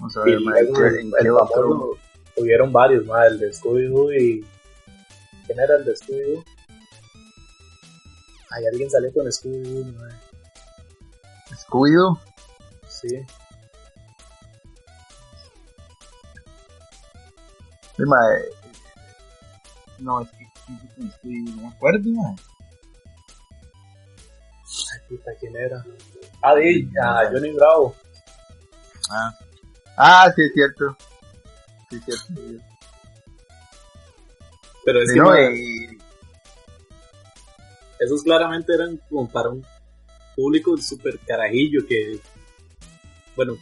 Vamos a ver, ¿en qué- el, en el otro? famoso, hubieron varios, ma, el de Scooby-Doo y... ¿Quién era el de Scooby-Doo? Ay, alguien salió con Scooby-Doo, ma. Scooby-Doo. Sí. Sí, ma, eh, No, es que ¿quién fue con Scooby-Doo? no me acuerdo, man. Ay, puta, ¿quién era? Ah, di, a Johnny Bravo. Ah, Ah, sí, es cierto. Sí, es cierto. Pero es que, no, y- esos claramente eran como para un público súper carajillo que... Bueno,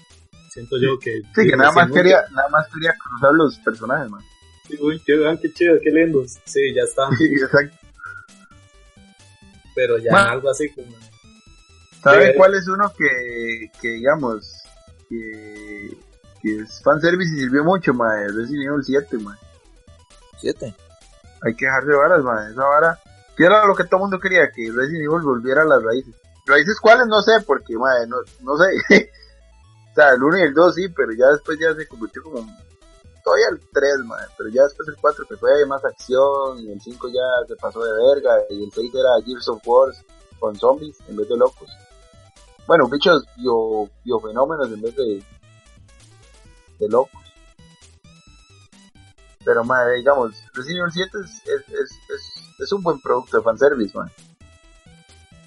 siento yo que... Sí, que nada más quería, nada más quería cruzar los personajes, man. Sí, Uy, qué, qué chido, qué lindos. Sí, ya está. Sí, exacto. Pero ya en algo así como... ¿Sabe cuál es uno que, que digamos, que, que es fanservice y sirvió mucho, ma? Resident Evil 7, ma. siete. Hay que dejarse varas, ma. Esa vara, que era lo que todo el mundo quería, que Resident Evil volviera a las raíces. ¿Raíces cuáles? No sé, porque, ma, no, no sé. o sea, el 1 y el 2 sí, pero ya después ya se convirtió como... Todavía el 3, ma, pero ya después el 4 que fue más acción, y el 5 ya se pasó de verga, y el 6 era Gears of War con zombies en vez de locos. Bueno, bichos bio, biofenómenos en vez de, de locos. Pero, madre, digamos, Resident Evil 7 es, es, es, es, es un buen producto de fanservice, man.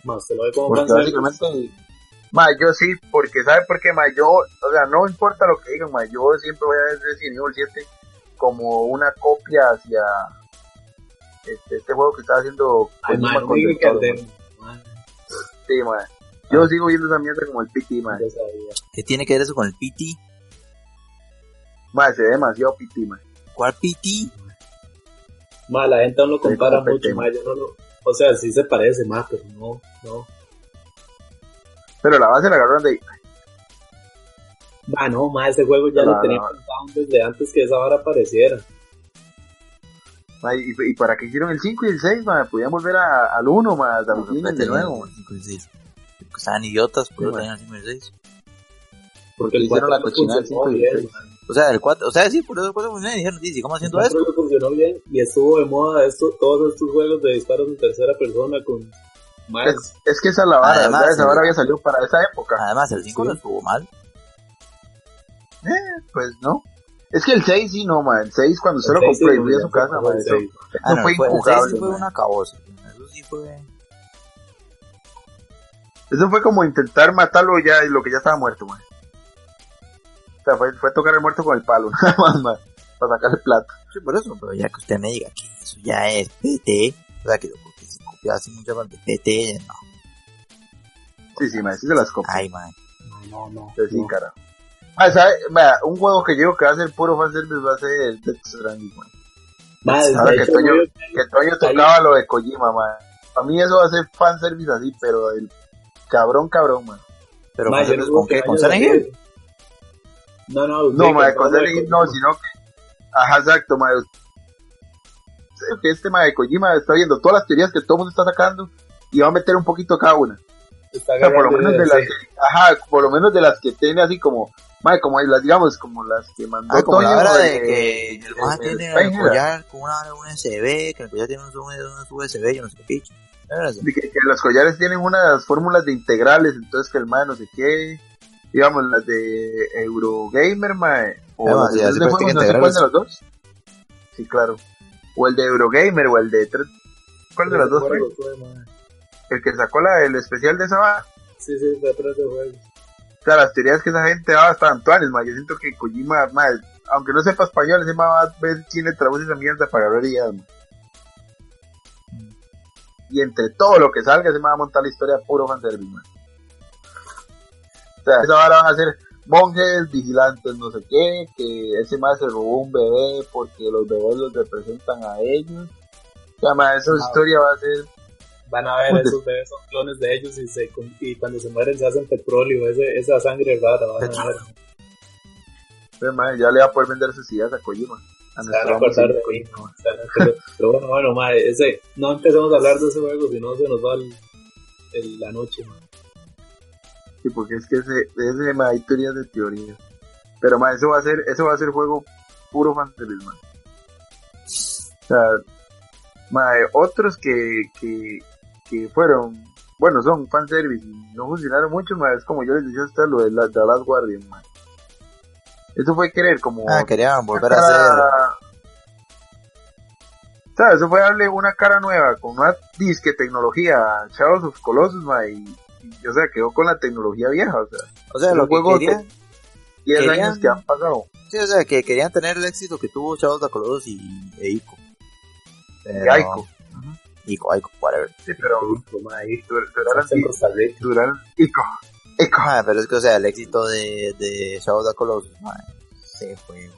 Más te lo doy como Porque fanservice. básicamente, ma, yo sí, porque ¿sabe por qué, ma? Yo, o sea, no importa lo que digan, ma, yo siempre voy a ver Resident Evil 7 como una copia hacia este, este juego que estaba haciendo Ay, Kojima man, no con me digan Del que el Toro, de... ma. Man, Sí. Yo sigo viendo esa mierda como el PT, ma. ya sabía. ¿Qué tiene que ver eso con el PT? Ma, se ve demasiado PT, ma. ¿Cuál PT? Ma, la gente aún lo Sí, compara mucho, PT. ma, yo no lo... O sea, sí se parece, ma, pero no, no. Pero la base la agarraron de ahí. Ma, no, ma, ese juego ya No, lo tenía no. pensado desde antes que esa vara apareciera. Ma, y, y para que hicieron el 5 y el 6, ma, podían volver a- al 1, ma, a San Martín de nuevo. ma. 5 y 6. Porque estaban idiotas, por Sí, eso man. tenían 5 y 6. Porque el hicieron 4 la cochinada del funcionó 5 y el 6. man. O sea, el 4, o sea, sí, por eso el 4 funcionó y dijeron, sí, sigamos haciendo 4 esto. le funcionó bien y estuvo de moda esto, todos estos juegos de disparos en tercera persona con más... Es, es que esa es la vara, Además. Esa vara había salido para esa época. Además, el 5 Sí. no estuvo mal. Pues no. Es que el 6 sí, no, ma. El 6 cuando usted El lo compró y fui a su casa, como ma. el Eso, eso Ah, no, fue fue, el 6 injugable, sí fue una cabosa. Eso sí fue... Eso fue como intentar matarlo ya, lo que ya estaba muerto, ma. O sea, fue, fue tocar el muerto con el palo, nada más, ma. Para sacar el plato. Sí, por eso, pero ya que usted me diga que eso ya es PT, o sea, que lo que se copió así mucho más de PT, no. Sí, sí, ma. Sí se las copió. Ay, man. No, no, no. Sí, sí, no. carajo. Ah, ¿sabe? Ma, un juego que yo digo que va a ser puro fanservice va a ser Death Stranding, ma. Ma, de Ahora que Toño- yo- Que Toño tocaba lo de Kojima, ma. A mí eso va a ser fanservice así, pero del cabrón, cabrón, ma. Pero con, yo no ¿con dudo qué? ¿Con Silent Hill? No, no, No, sí, ma, con con todo lo Silent de no, sino que... Ajá, exacto, ma. Sé que este ma de Kojima está viendo todas las teorías que todo el mundo está sacando y va a meter un poquito cada una. Está O sea, por lo menos de las que, ajá, por lo menos de las que tiene así como, ma, como las, digamos, como las que mandó Ah, como la hora de de- que el man de tiene el collar con una USB, que el collar tiene un, un USB, yo no sé qué picho. ¿No que, que los collares tienen unas fórmulas de integrales, entonces que el ma no sé qué, digamos, las de Eurogamer, ma, o las sí, de, así de practica juegos, no sé cuál de los dos. Sí, claro. O el de Eurogamer, o el de... tres- ¿Cuál de los dos fue? juego fue, ma. El que sacó la, el especial de esa vara. Sí, sí, atrás de juegos. O sea, las teorías que esa gente daba estaban tuanes, ma. Yo siento que Kojima, ma, aunque no sepa español, ese ma va a ver quién le traduce esa mierda para ideas, ma. Y entre todo lo que salga, ese ma va a montar la historia puro fanservice, ma. O sea, esa vara van a ser monjes, vigilantes, no sé qué, que ese ma se robó un bebé porque los bebés los representan a ellos. O sea, ma, esa Ah. historia va a ser van a ver esos bebés son clones de ellos y, se, y cuando se mueren se hacen petróleo, ese, esa sangre rara, van a ver. Pero, madre, ya le va a poder vender sus ideas a Kojima. A se van a cortar de Kojima. Pero, pero, bueno, bueno, madre, ese, no empecemos a hablar de ese juego, si no se nos va el, el, la noche, madre. Sí, porque es que ese, ese madre, hay teorías de teoría. Pero, madre, eso va a ser, eso va a ser juego puro fanservice, man. O sea, madre, otros que, que, que fueron, bueno, son fanservice y no funcionaron mucho, madre, es como yo les decía hasta lo de la, The Last Guardian, man. Eso fue querer como... Ah, querían volver a hacer... O sea, eso fue darle una cara nueva, con una disque tecnología a Shadows of Colossus, ma, y, y, o sea, quedó con la tecnología vieja, o sea. O sea, lo que querían... 10 años que han pasado. Sí, o sea, que querían tener el éxito que tuvo Shadows of Colossus y e Ico. Pero... Y Ico. Uh-huh. Ico, Ico, whatever. Sí, pero... Duraron... Ico. Ico. Ah, pero es que, o sea, el éxito de, de Shadows of Colossus, man, se fue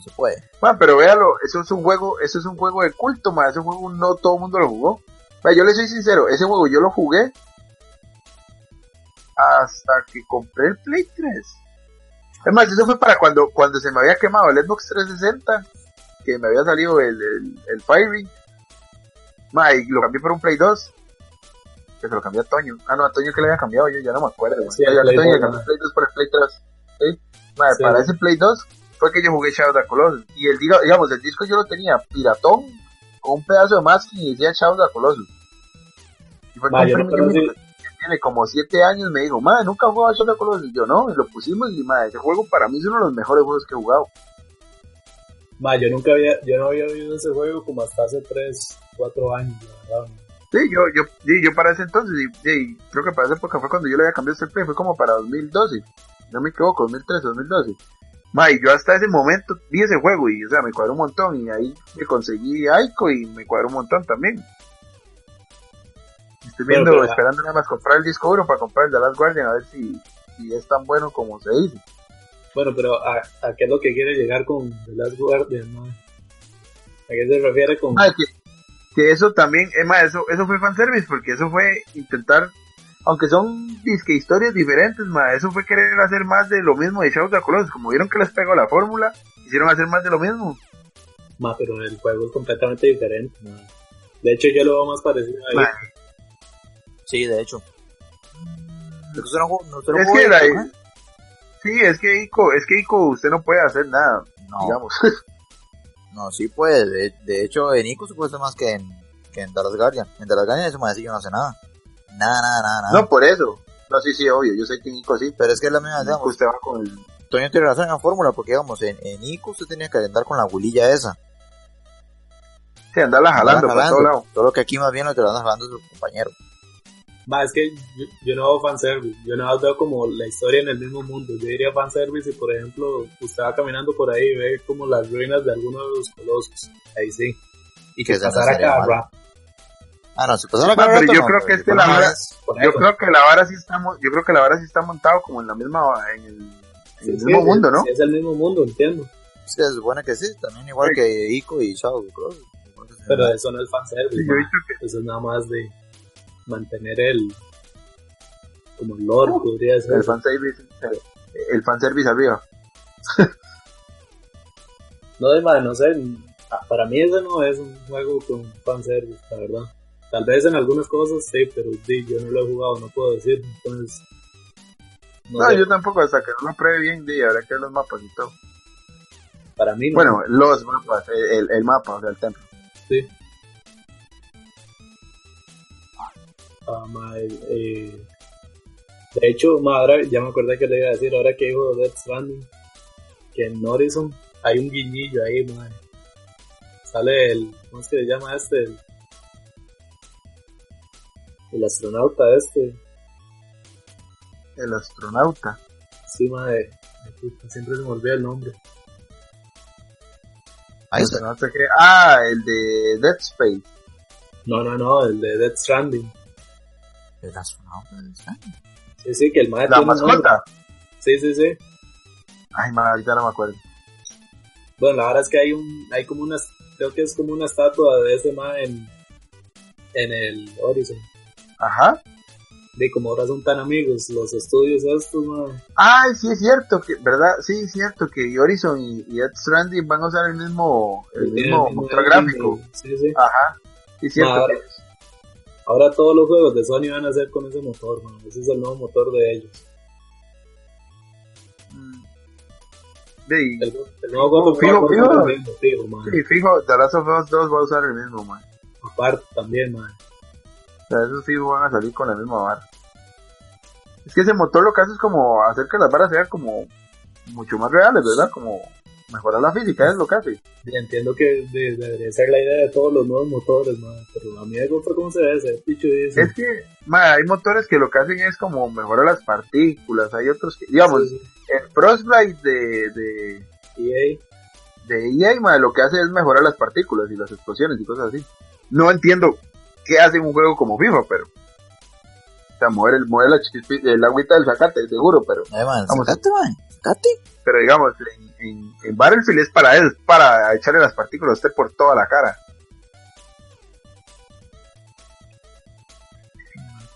no se puede. Man, pero véalo, eso es un juego, eso es un juego de culto, man. Ese juego no todo el mundo lo jugó. Man, yo le soy sincero, ese juego yo lo jugué hasta que compré el Play 3. Es más, eso fue para cuando, cuando se me había quemado el Xbox 360, que me había salido el, el, el. Man, y lo cambié por un Play 2. Que se lo cambié a Toño. Ah, no, a Toño que le había cambiado, yo ya no me acuerdo. Sí, ya, Play Toño 2, cambió el Play 2 por el Play 3. ¿sí? Para ese Play 2 fue que yo jugué Shadow of the Colossus. Y el, diga- digamos, el disco yo lo tenía piratón, con un pedazo de masking y decía Shadow of the Colossus. Y fue Ma, yo no conocí- tiene como 7 años, me dijo, man, nunca jugaba Shadow Colossus. Y yo, no, y lo pusimos y, man, ese juego para mí es uno de los mejores juegos que he jugado. Ma, yo nunca había, yo no había oído ese juego como hasta hace 3, 4 años, verdad. Sí, yo, yo, sí, yo para ese entonces, y, y creo que para esa época fue cuando yo le había cambiado este play, fue como para 2012, no me equivoco, 2013, 2012. Ma, y yo hasta ese momento vi ese juego y, o sea, me cuadró un montón y ahí me conseguí Aiko y me cuadró un montón también. Estoy viendo, pero, esperando nada más comprar el disco duro para comprar el The Last Guardian a ver si, si es tan bueno como se dice. Bueno, pero ¿a, a qué es lo que quiere llegar con The Last Guardian, ma? ¿A qué se refiere con...? Ah, que, que eso también, es más, eso, eso fue fanservice, porque eso fue intentar, aunque son disque historias diferentes, ma, eso fue querer hacer más de lo mismo de Shadow of the Colossus, como vieron que les pegó la fórmula, quisieron hacer más de lo mismo. Ma, pero el juego es completamente diferente, ma. De hecho, yo lo veo más parecido ahí. Sí, de hecho. Es que usted no jugó- no- usted no es jugó que Ico, la- ¿eh? sí, es que Ico, es que Ico usted no puede hacer nada, No, digamos. no, sí puede. De, de hecho, en Ico se puede hacer más que en, que en Dallas Guardian. En Dallas Guardian eso me decía que no hace nada. Nada, nada, nada, nada. no, por eso. No, sí, sí, obvio, yo sé que en Ico sí, Pero es que es la misma, digamos, usted va con el... Toño tiene razón en la fórmula, porque digamos, en, en Ico usted tenía que andar con la bulilla esa. Sí, andarla jalando Andarla por todo lado. Solo que aquí más bien lo que lo anda jalando es su compañero. Ma, es que yo, yo no hago fanservice, yo nada más veo como la historia en el mismo mundo. Yo diría fanservice y, por ejemplo, usted va caminando por ahí y ve como las ruinas de alguno de los colosos. Ahí sí. Y que Que se pasara cada rato. Ah, no, pasó la Ah, pero yo creo que es que la vara- Yo creo que la vara sí estamos, yo creo que la vara sí está montado como en la misma, en el, en Sí, el sí, mismo sí, mundo, ¿no? sí, es el mismo mundo, entiendo. Es que se supone que sí, también igual que Ico y Shadow. creo. Igual que se- Pero eso no es fanservice. Sí, yo he que Eso es nada más de mantener el. como el lore, podría ser. el fanservice, el fanservice arriba. No, de ma, no sé. ah, Para mí ese no es un juego con fanservice, la verdad. Tal vez en algunas cosas sí, pero sí, yo no lo he jugado, no puedo decir. Entonces. No, No, sé, yo tampoco, hasta que no lo pruebe bien, de habrá que ver los mapas y todo. para mí no. Bueno, los mapas, el, el, el mapa, o sea, el templo. Sí. Ah, eh, de hecho, ma, ahora ya me acordé que le iba a decir, ahora que dijo Death Stranding, que en Horizon hay un guiñillo ahí, ma. Sale el, ¿cómo se llama este? El, el astronauta este, El astronauta. sí, ma, de, de puta, siempre se me olvida el nombre. Ahí está. astronauta que- ah, el de Dead Space. No, no, no, el de Death Stranding. El astronauta, ¿está? Sí, sí, que el ma La mascota. Sí, sí, sí. Ay, madre, ahorita no me acuerdo. Bueno, la verdad es que hay un, hay como una, creo que es como una estatua de ese ma en, en el Horizon. Ajá. De como ahora son tan amigos los estudios estos, man. Ay, sí es cierto, que, ¿verdad? Sí es cierto que Horizon y, y Death Stranding van a usar el mismo, el mismo motor gráfico. Sí, sí. Ajá. Sí es cierto. Ma, que- ahora todos los juegos de Sony van a ser con ese motor, man. Ese es el nuevo motor de ellos. Mm. Sí, El, el nuevo God of Fijo, fijo. el mismo, fijo, man. sí, fijo, The Last of Us 2 va a usar el mismo, man. Aparte también, man. O sea, esos sí van a salir con la misma vara. Es que ese motor lo que hace es como hacer que las varas sean como mucho más reales, ¿verdad? Como mejorar la física, es lo que hace. Entiendo que de- debería ser la idea de todos los nuevos motores, man. Pero a mí me gusta cómo se ve ese bicho dice. Es que, ma, hay motores que lo que hacen es como mejorar las partículas, hay otros que, digamos, Sí, sí. el Frostbite de, de, EA. de EA, ma, lo que hace es mejorar las partículas y las explosiones y cosas así. No entiendo qué hace un juego como FIFA, pero, o sea, mover el, mover la el agüita del zacate, seguro, pero, man, Vamos. sacate, man. Pero digamos, en, en, en Battlefield es para él, para echarle las partículas a usted por toda la cara.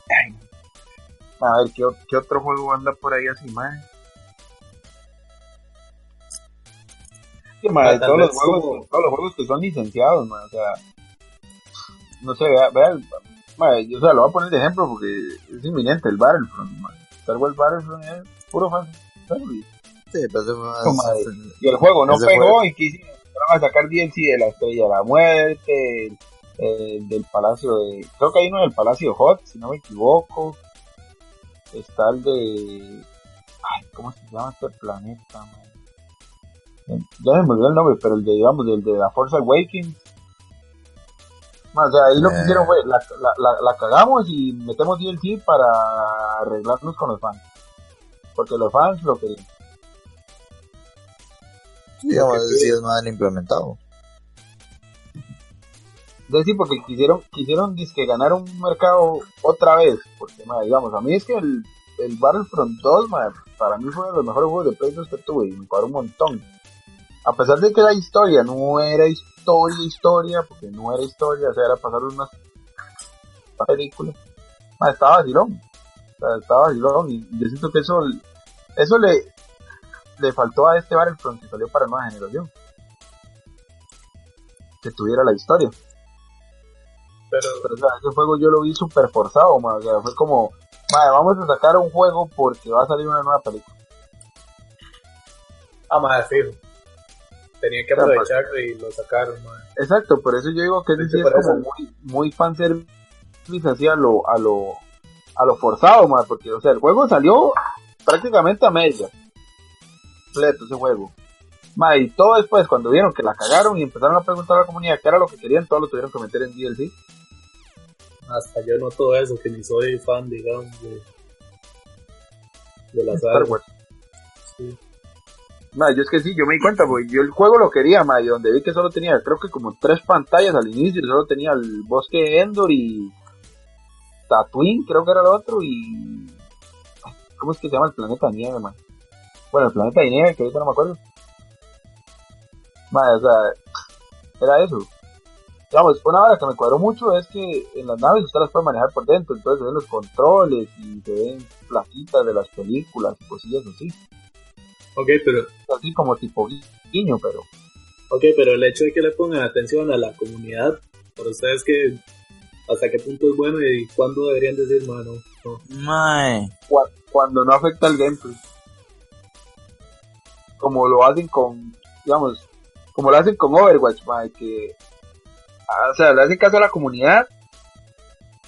Ay. A ver, ¿qué, otro juego anda por ahí así, man? Sí, ma, tal todos, los juegos, como- todos los juegos que son licenciados, man, o sea, no sé, vea, vea, ma, yo, o sea, lo voy a poner de ejemplo porque es inminente el Battlefront, man. Star Wars Battlefront es puro fan service. Madre. Y el juego no pegó fue- y Empezaron a sacar DLC de la Estrella de la Muerte, el- el del Palacio de... Creo que hay uno del Palacio Hot, si no me equivoco. Está el de... Ay, ¿cómo se llama este planeta, man? Ya me olvidó el nombre, pero el de, digamos, el de la Force Awakens. Man, o sea, ahí lo que Eh. hicieron fue, la, la, la, la cagamos y metemos DLC para arreglarnos con los fans. Porque los fans lo querían. Digamos, sí es mal implementado. Es decir, porque quisieron, quisieron que ganar un mercado otra vez. Porque, madre, digamos, a mí es que el, el Battlefront 2, madre, para mí fue de los mejores juegos de Play 2 que tuve y me cuadró un montón. A pesar de que la historia no era historia, historia, porque no era historia, o sea, era pasar unas películas. Madre, estaba vacilón. O sea, estaba vacilón y yo siento que eso, eso le, le faltó a este Battlefront que salió para nueva generación. Que tuviera la historia. Pero, Pero, o sea, ese juego yo lo vi súper forzado, ma, o sea, fue como, madre, vamos a sacar un juego porque va a salir una nueva película. ah, madre, fijo. Tenían que Claro, aprovecharlo y lo sacaron, madre. Exacto, por eso yo digo que ese Sí, es como muy, muy fanservice así a lo, a lo, a lo forzado, ma, porque, o sea, el juego salió prácticamente a media. Completo ese juego. Ma, y todo después, cuando vieron que la cagaron y empezaron a preguntar a la comunidad qué era lo que querían, todo lo tuvieron que meter en DLC. Hasta yo noto eso, que ni soy fan, digamos, de, de la Star saga. Wars. Sí. Ma, yo es que sí, yo me di cuenta, porque yo el juego lo quería, ma, y donde vi que solo tenía, creo que como tres pantallas al inicio, solo tenía el bosque de Endor y Tatooine, creo que era el otro, y... ¿Cómo es que se llama el planeta nieve, man? Bueno, el planeta de nieve, que ahorita no me acuerdo. Ma, o sea, era eso. Digamos, una hora que me cuadró mucho es que en las naves usted las puede manejar por dentro, entonces se ven los controles y se ven plaquitas de las películas y cosillas así. Ok, pero, Así como tipo gui- guiño, pero... ok, pero el hecho de que le pongan atención a la comunidad, para ustedes que hasta qué punto es bueno y cuándo deberían decir, mano, no. Mae. cuando no afecta el gameplay. Como lo hacen con, digamos, como lo hacen con Overwatch, mae, que, ah, o sea, le hacen caso a la comunidad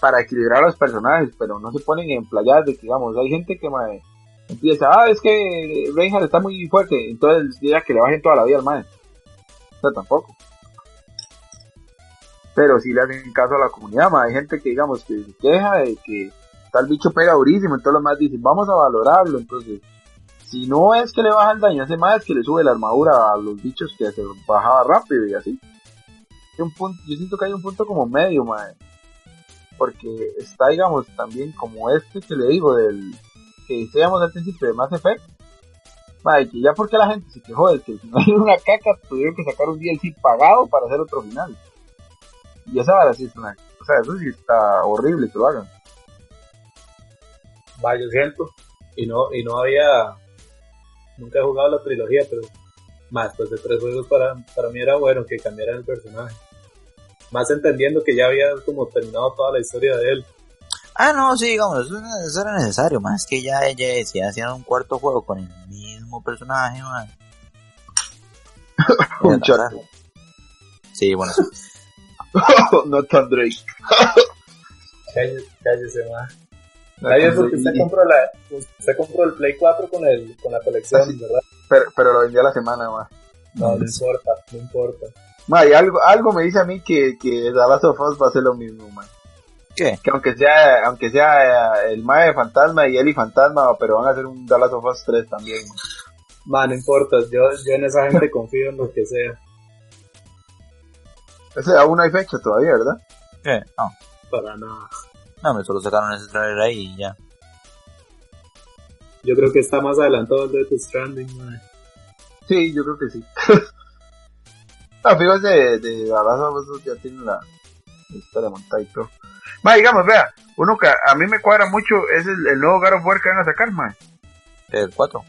para equilibrar a los personajes, pero no se ponen en playas de que, digamos, hay gente que, mae, empieza, ah, es que Reinhardt está muy fuerte, entonces diga que le bajen toda la vida al mae. O sea, tampoco. Pero sí le hacen caso a la comunidad, mae. hay gente que, digamos, que se queja de que tal bicho pega durísimo, entonces los más dicen, vamos a valorarlo, entonces, si no es que le baja el daño, hace más que le sube la armadura a los bichos que se bajaba rápido y así. Un punto, yo siento que hay un punto como medio, mae, porque está, digamos, también como este que le digo, del, que decíamos al principio de Mass Effect, mae, que ya porque la gente se quejó de que el final era una caca, tuvieron que sacar un DLC pagado para hacer otro final. Y esa verdad sí es una, o sea, eso sí está horrible que lo hagan. Va, yo siento. Y no, y no había. Nunca he jugado la trilogía, pero. Más, pues de tres juegos para, para mí era bueno que cambiaran el personaje. Más entendiendo que ya había como terminado toda la historia de él. Ah, no, sí, digamos, eso, era- eso era necesario, más que ya, ya si hacían un cuarto juego con el mismo personaje, man. Un raro. Sí, bueno, sí. no tan Drake. Cállese, cállese, más. Nadie porque usted compró, la, usted compró el Play 4 con, el, con la colección, ¿verdad? Pero, pero lo vendí a la semana, ma. No, no importa, no importa. Ma, y algo, algo me dice a mí que, que The Last of Us va a ser lo mismo, ma. ¿Qué? Que aunque sea, aunque sea eh, el Mae Fantasma y Eli Fantasma, pero van a hacer un The Last of Us 3 también. ma. Man, no importa, yo, yo en esa gente confío en lo que sea. Ese aún no hay fecha todavía, ¿verdad? ¿Qué? No, Para nada. No, me solo sacaron ese trailer ahí y ya. Yo creo que está más adelantado el Death Stranding, man. Sí, yo creo que sí. ah, fíjate, de, de of Us ya tiene la, la historia montada y todo. Ma, digamos, vea, uno que a mí me cuadra mucho es el, el nuevo God of War que van a sacar, ma. El 4.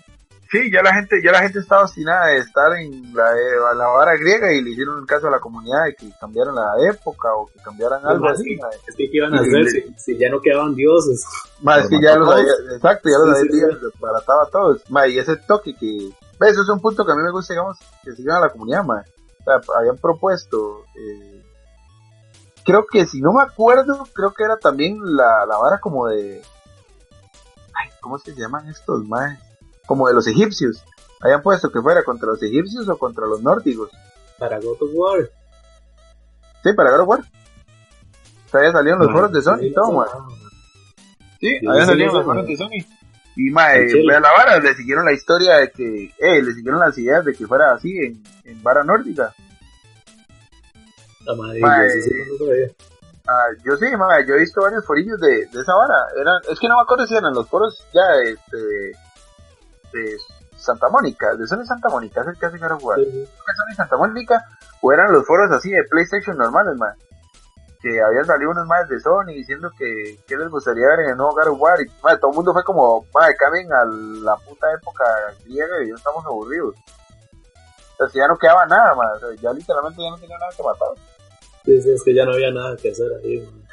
Sí, ya la gente, ya la gente está obstinada de estar en la, eh, la vara griega y le hicieron caso a la comunidad de que cambiaran la época o que cambiaran algo Más así. Es que ¿qué iban a hacer si, si ya no quedaban dioses? Ma, es que ya los había, exacto, ya los Sí, había sí, había desbaratado a todos. Ma, y ese toque que. Eso es un punto que a mí me gusta, digamos, que sigan a la comunidad, ma. O sea, habían propuesto, eh, creo que si no me acuerdo, creo que era también la, la vara como de, ay, ¿cómo es que se llaman estos, ma? Como de los egipcios. Habían puesto que fuera contra los egipcios o contra los nórdicos. Para God of War. Sí, para God of War. O sea, ya salieron los Man, foros de Sony y todo, Sí, sí, salido los foros de Sony. Y mae, vea la vara, le siguieron la historia de que, eh, le siguieron las ideas de que fuera así en, en vara nórdica. La madre, Mae. yo sí. Ah, yo sí, mae, yo he visto varios forillos de, de esa vara. Eran, es que no me acuerdo si eran los foros ya este, de Santa Mónica, de Sony Santa Mónica, es el que hace God of War. Sí, Sony Santa Mónica o eran los foros así de PlayStation normales, man. Que habían salido unos más de Sony diciendo que, que les gustaría ver en el nuevo God of War. Y man, todo el mundo fue como, man, cambien a la puta época griega y ya estamos aburridos. O sea, si ya no quedaba nada, man. O sea, ya literalmente ya no tenía nada que matar. Sí, sí, es que ya no había nada que hacer ahí, man.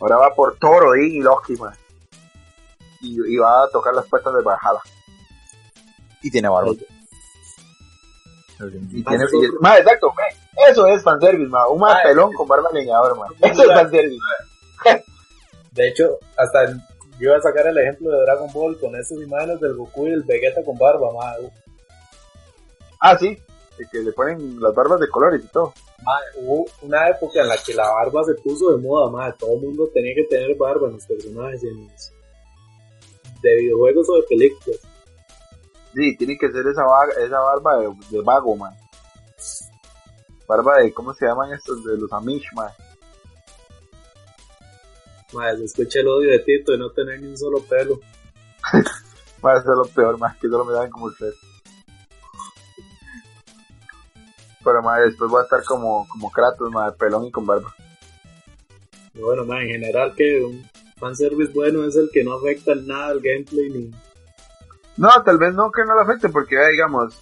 Ahora va por Thor, Odín y Loki, man. Y, y va a tocar las puertas de Valhalla. Y tiene barba. Y tiene, man, exacto, man. Eso es fanservice, man. Un más Ah, pelón con barba leñador, man. Eso es fanservice. De hecho, hasta yo iba a sacar el ejemplo de Dragon Ball con esas imágenes del Goku y el Vegeta con barba, madre. Ah, sí. de Que le ponen las barbas de colores y todo. Madre, hubo una época en la que la barba se puso de moda, madre. Todo el mundo tenía que tener barba en los personajes, en los- de videojuegos o de películas. Sí, tiene que ser esa, vaga- esa barba de, de vago, man. Barba de, ¿cómo se llaman estos? De los Amish, man. Madre, se escucha el odio de Tito de no tener ni un solo pelo. Man, eso es lo peor, man, que solo me dan como el. Pero, man, después voy a estar como, como Kratos, man, pelón y con barba. Bueno, madre, en general que un fanservice bueno es el que no afecta en nada al gameplay ni... No, tal vez no que no lo afecte, porque ya digamos,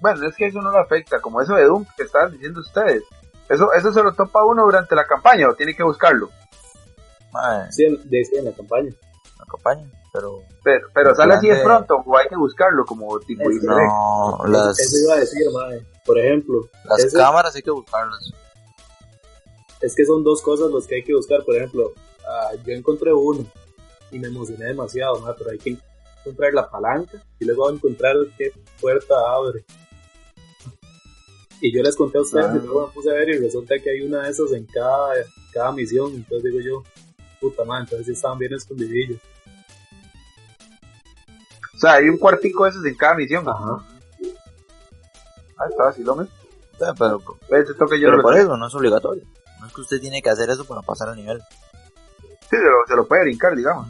bueno, es que eso no lo afecta, como eso de Doom que estaban diciendo ustedes. Eso, eso se lo topa uno durante la campaña o tiene que buscarlo. Madre, Sí, en, de, sí, en la campaña. me acompaña, pero Pero, pero sale así de pronto o hay que buscarlo como tipo Es no, Eso- las, Eso iba a decir, madre. Por ejemplo, las ese- cámaras hay que buscarlas. es que son dos cosas los que hay que buscar. Por ejemplo, ah, yo encontré uno y me emocioné demasiado, madre, pero hay que encontrar la palanca y luego encontrar qué puerta abre. Y yo les conté a ustedes Ah. y luego me puse a ver y resulta que hay una de esas en cada, cada misión. Entonces digo yo, puta madre, entonces sí estaban bien escondidillos. O sea, hay un cuartico de esos en cada misión. Ajá. Ah, está sea, pero, pero no lo por eso no es obligatorio. No es que usted tiene que hacer eso para pasar el nivel. Sí, se lo, se lo puede brincar, digamos.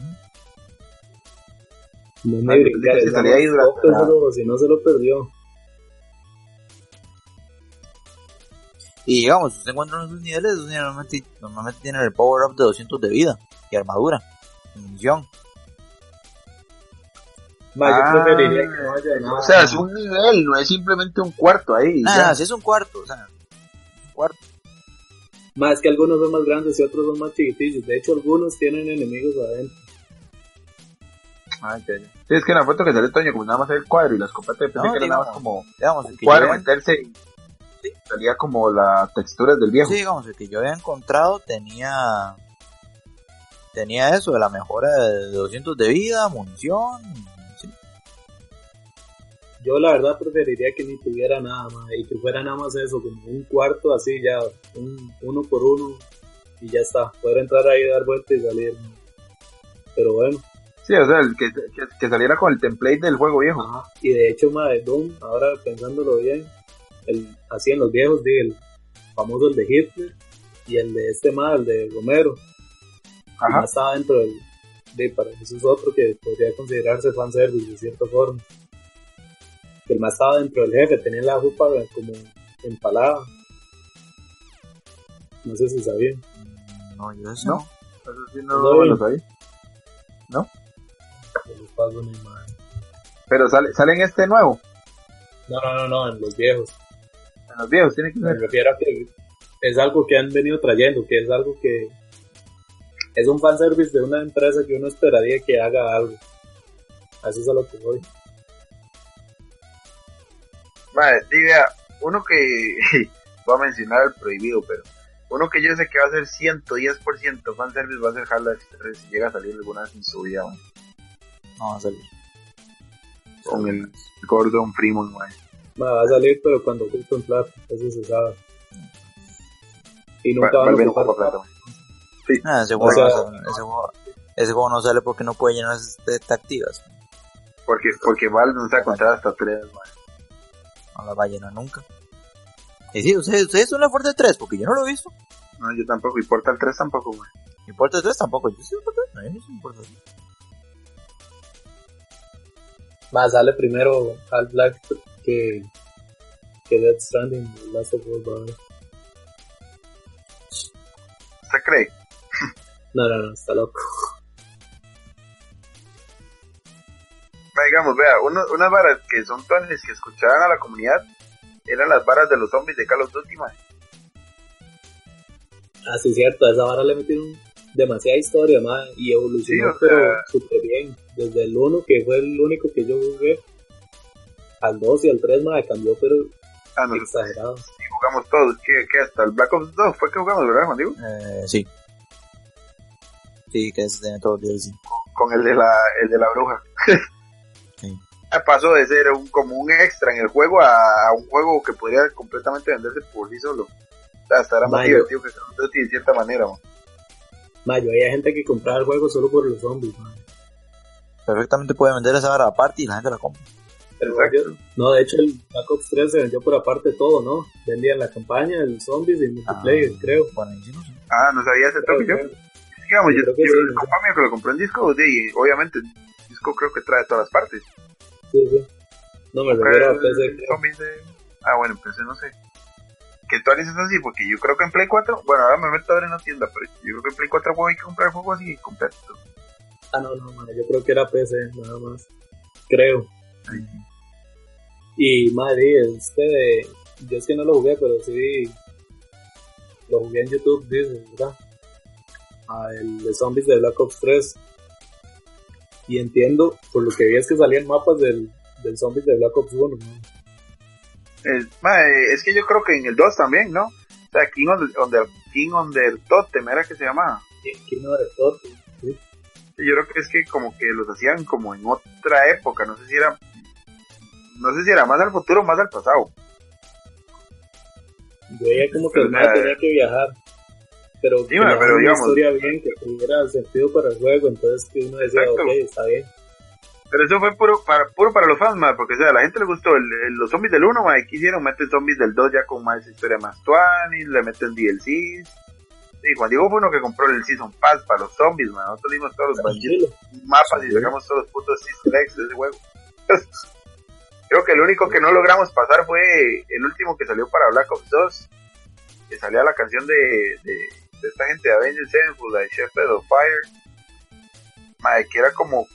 No Ah, me salía ahí durante tóquenselo, si no se lo perdió. Y digamos, si usted encuentra esos niveles, esos niveles normalmente, normalmente tienen el power up de 200 de vida y armadura, y munición. Ma, yo Ah, preferiría que no haya nada. O sea, es un nivel, no es simplemente un cuarto ahí. Nada, ya. si es un cuarto, o sea, un cuarto. Más es que algunos son más grandes y otros son más chiquitillos. De hecho, algunos tienen enemigos adentro. Ah, ya, ya. Sí, es que en la foto que sale Toño, como nada más el cuadro y la escopeta, pensé No, que era nada más como Digamos, el que cuadro, meterse y sí, salía como las texturas del viejo. sí, digamos, el que yo había encontrado tenía tenía eso de la mejora de 200 de vida, munición, sí. Yo la verdad preferiría que ni tuviera nada más y que fuera nada más eso, como un cuarto así ya, un, uno por uno y ya está. Poder entrar ahí, dar vuelta y salir. Pero bueno, Sí, o sea, el que, que, que saliera con el template del juego viejo. ajá. Y de hecho, ma, de Doom, ahora pensándolo bien, el, así en los viejos, di, el famoso el de Hitler y el de este más, el de Romero. Ajá. más estaba dentro del. De, para eso es otro que podría considerarse fanservice de cierta forma. Que el más estaba dentro del jefe, tenía la jupa como empalada. No sé si sabían. No, yo eso No. no. Eso sí no, No, lo sabía. Paso. Pero sale, sale en este nuevo. No, no, no, no, en los viejos. En los viejos, tiene que Me ser. refiero a que es algo que han venido trayendo, que es algo que es un fanservice de una empresa que uno esperaría que haga algo. Así es a lo que voy. Madre, sí, vea, uno que. voy a mencionar el prohibido, pero. Uno que yo sé que va a ser 110% fanservice va a ser Half-Life 3 si llega a salir alguna vez en su vida, man, No va a salir. con el Gordon Freeman, man. Va, va a salir, pero cuando ocupen plata, eso se sabe. Y nunca Va- van va a ocupar plata. man. Ah, ese, juego sea- no sale, ese, juego, ese juego no sale porque no puede llenar esas activas. Porque, porque Valve no se ha contado hasta 3, man. No las va a llenar nunca. Y sí, ustedes, ustedes son la fuerte 3 porque yo no lo he visto. No, yo tampoco. Y Portal 3 tampoco, man. Y Portal 3 tampoco. Yo sí, Portal 3. No, yo no soy Portal 3. Va, sale primero Half-Life que, que Death Stranding, Last of Us, ver. ¿Usted cree? No, no, no, está loco. Digamos, vea, uno, unas varas que son tones que escuchaban a la comunidad eran las varas de los zombies de Call of Duty, man. Ah, sí, cierto, a esa vara le metieron demasiada historia, más y evolucionó, Sí, o sea- pero súper bien. Desde el 1, que fue el único que yo jugué, al 2 y al 3, más cambió, pero Ah, nosotros exagerado. sí jugamos todos, que, que hasta el Black Ops 2 fue que jugamos, ¿verdad, Juan Diego? Eh, sí. Sí, que ese tiene todo el DLC. Con el de la, el de la bruja. Sí. Ah, Pasó de ser un, como un extra en el juego a, a un juego que podría completamente venderse por sí solo. O sea, hasta era más divertido que Call of Duty de cierta manera, man. Ma, yo había gente que compraba el juego solo por los zombies, ma. Perfectamente puede vender esa vara aparte y la gente la compra. Exacto. no, de hecho el Black Ops 3 se vendió por aparte todo, ¿no? Vendían la campaña, el zombies y el multiplayer, Ah, creo. Sé. Ah, no sabía ese toque yo. Digamos, Yo que yo- sí, el ¿no? compa mío que lo compró en disco, y obviamente, el disco creo que trae todas las partes. Sí, sí. No, me refiero a PC, de... Ah, bueno, en PC no sé. Que tú dices así, porque yo creo que en Play 4, bueno, ahora me meto a ver en la tienda, pero yo creo que en Play 4 juego hay que comprar el juego así completo. Ah, no, no, man, yo creo que era PC, nada más. Creo. Y madre, este de. Yo es que no lo jugué, pero sí. Lo jugué en YouTube, dice, ¿verdad? Ah, el de zombies de Black Ops 3. Y entiendo, por lo que vi es que salían mapas del, del zombies de Black Ops 1, ¿no? Es, ma, eh, es que yo creo que en el 2 también, ¿no? O sea, King on the, on the- King on the Totem era que se llamaba. ¿Quién no de todo? Sí. Yo creo que es que como que los hacían como en otra época, no sé si era... No sé si era más al futuro o más al pasado. Yo veía como que el man eh, tenía que viajar. Pero, Sí, que pero una digamos- historia bien, que tuviera sentido para el juego. Entonces, que uno decía, Exacto. ok, está bien. Pero eso fue puro para, puro para los fans, ma, porque o sea, a la gente le gustó el, el- los zombies del 1, ma, y quisieron meter zombies del 2 ya con más historia más tuanis, le meten DLCs. Y Juan Diego fue uno que compró el Season Pass para los zombies, ma. Nosotros dimos todos los mapas y sacamos todos los putos easter eggs de ese juego. Creo que el único que no logramos pasar fue el último que salió para Black Ops 2, que salía la canción de, de, de esta gente de Avengers Sevenfold, la de Shepherd of Fire, mae, que era como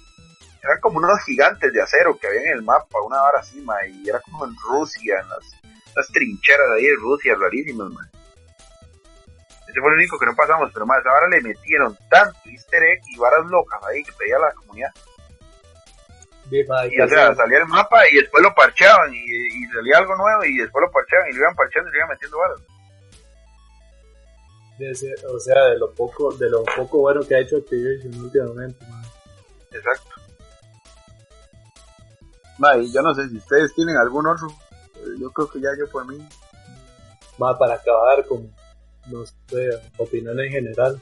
eran como unos gigantes de acero que había en el mapa, una hora así, mae, y era como en Rusia, en las, las trincheras de ahí de Rusia, rarísimas, mae. Ese fue el único que no pasamos, pero más, ahora le metieron tanto easter egg y varas locas ahí que pedía la comunidad. Y o sea, salía el mapa y después lo parcheaban y, y salía algo nuevo y después lo parcheaban y lo iban parcheando y le iban metiendo varas. de o sea, de lo poco, de lo poco bueno que ha hecho Activision últimamente, ma. Exacto. Ma, y yo no sé si ustedes tienen algún otro. Yo creo que ya yo por mí. Ma, para acabar con, no sé, opinión en general.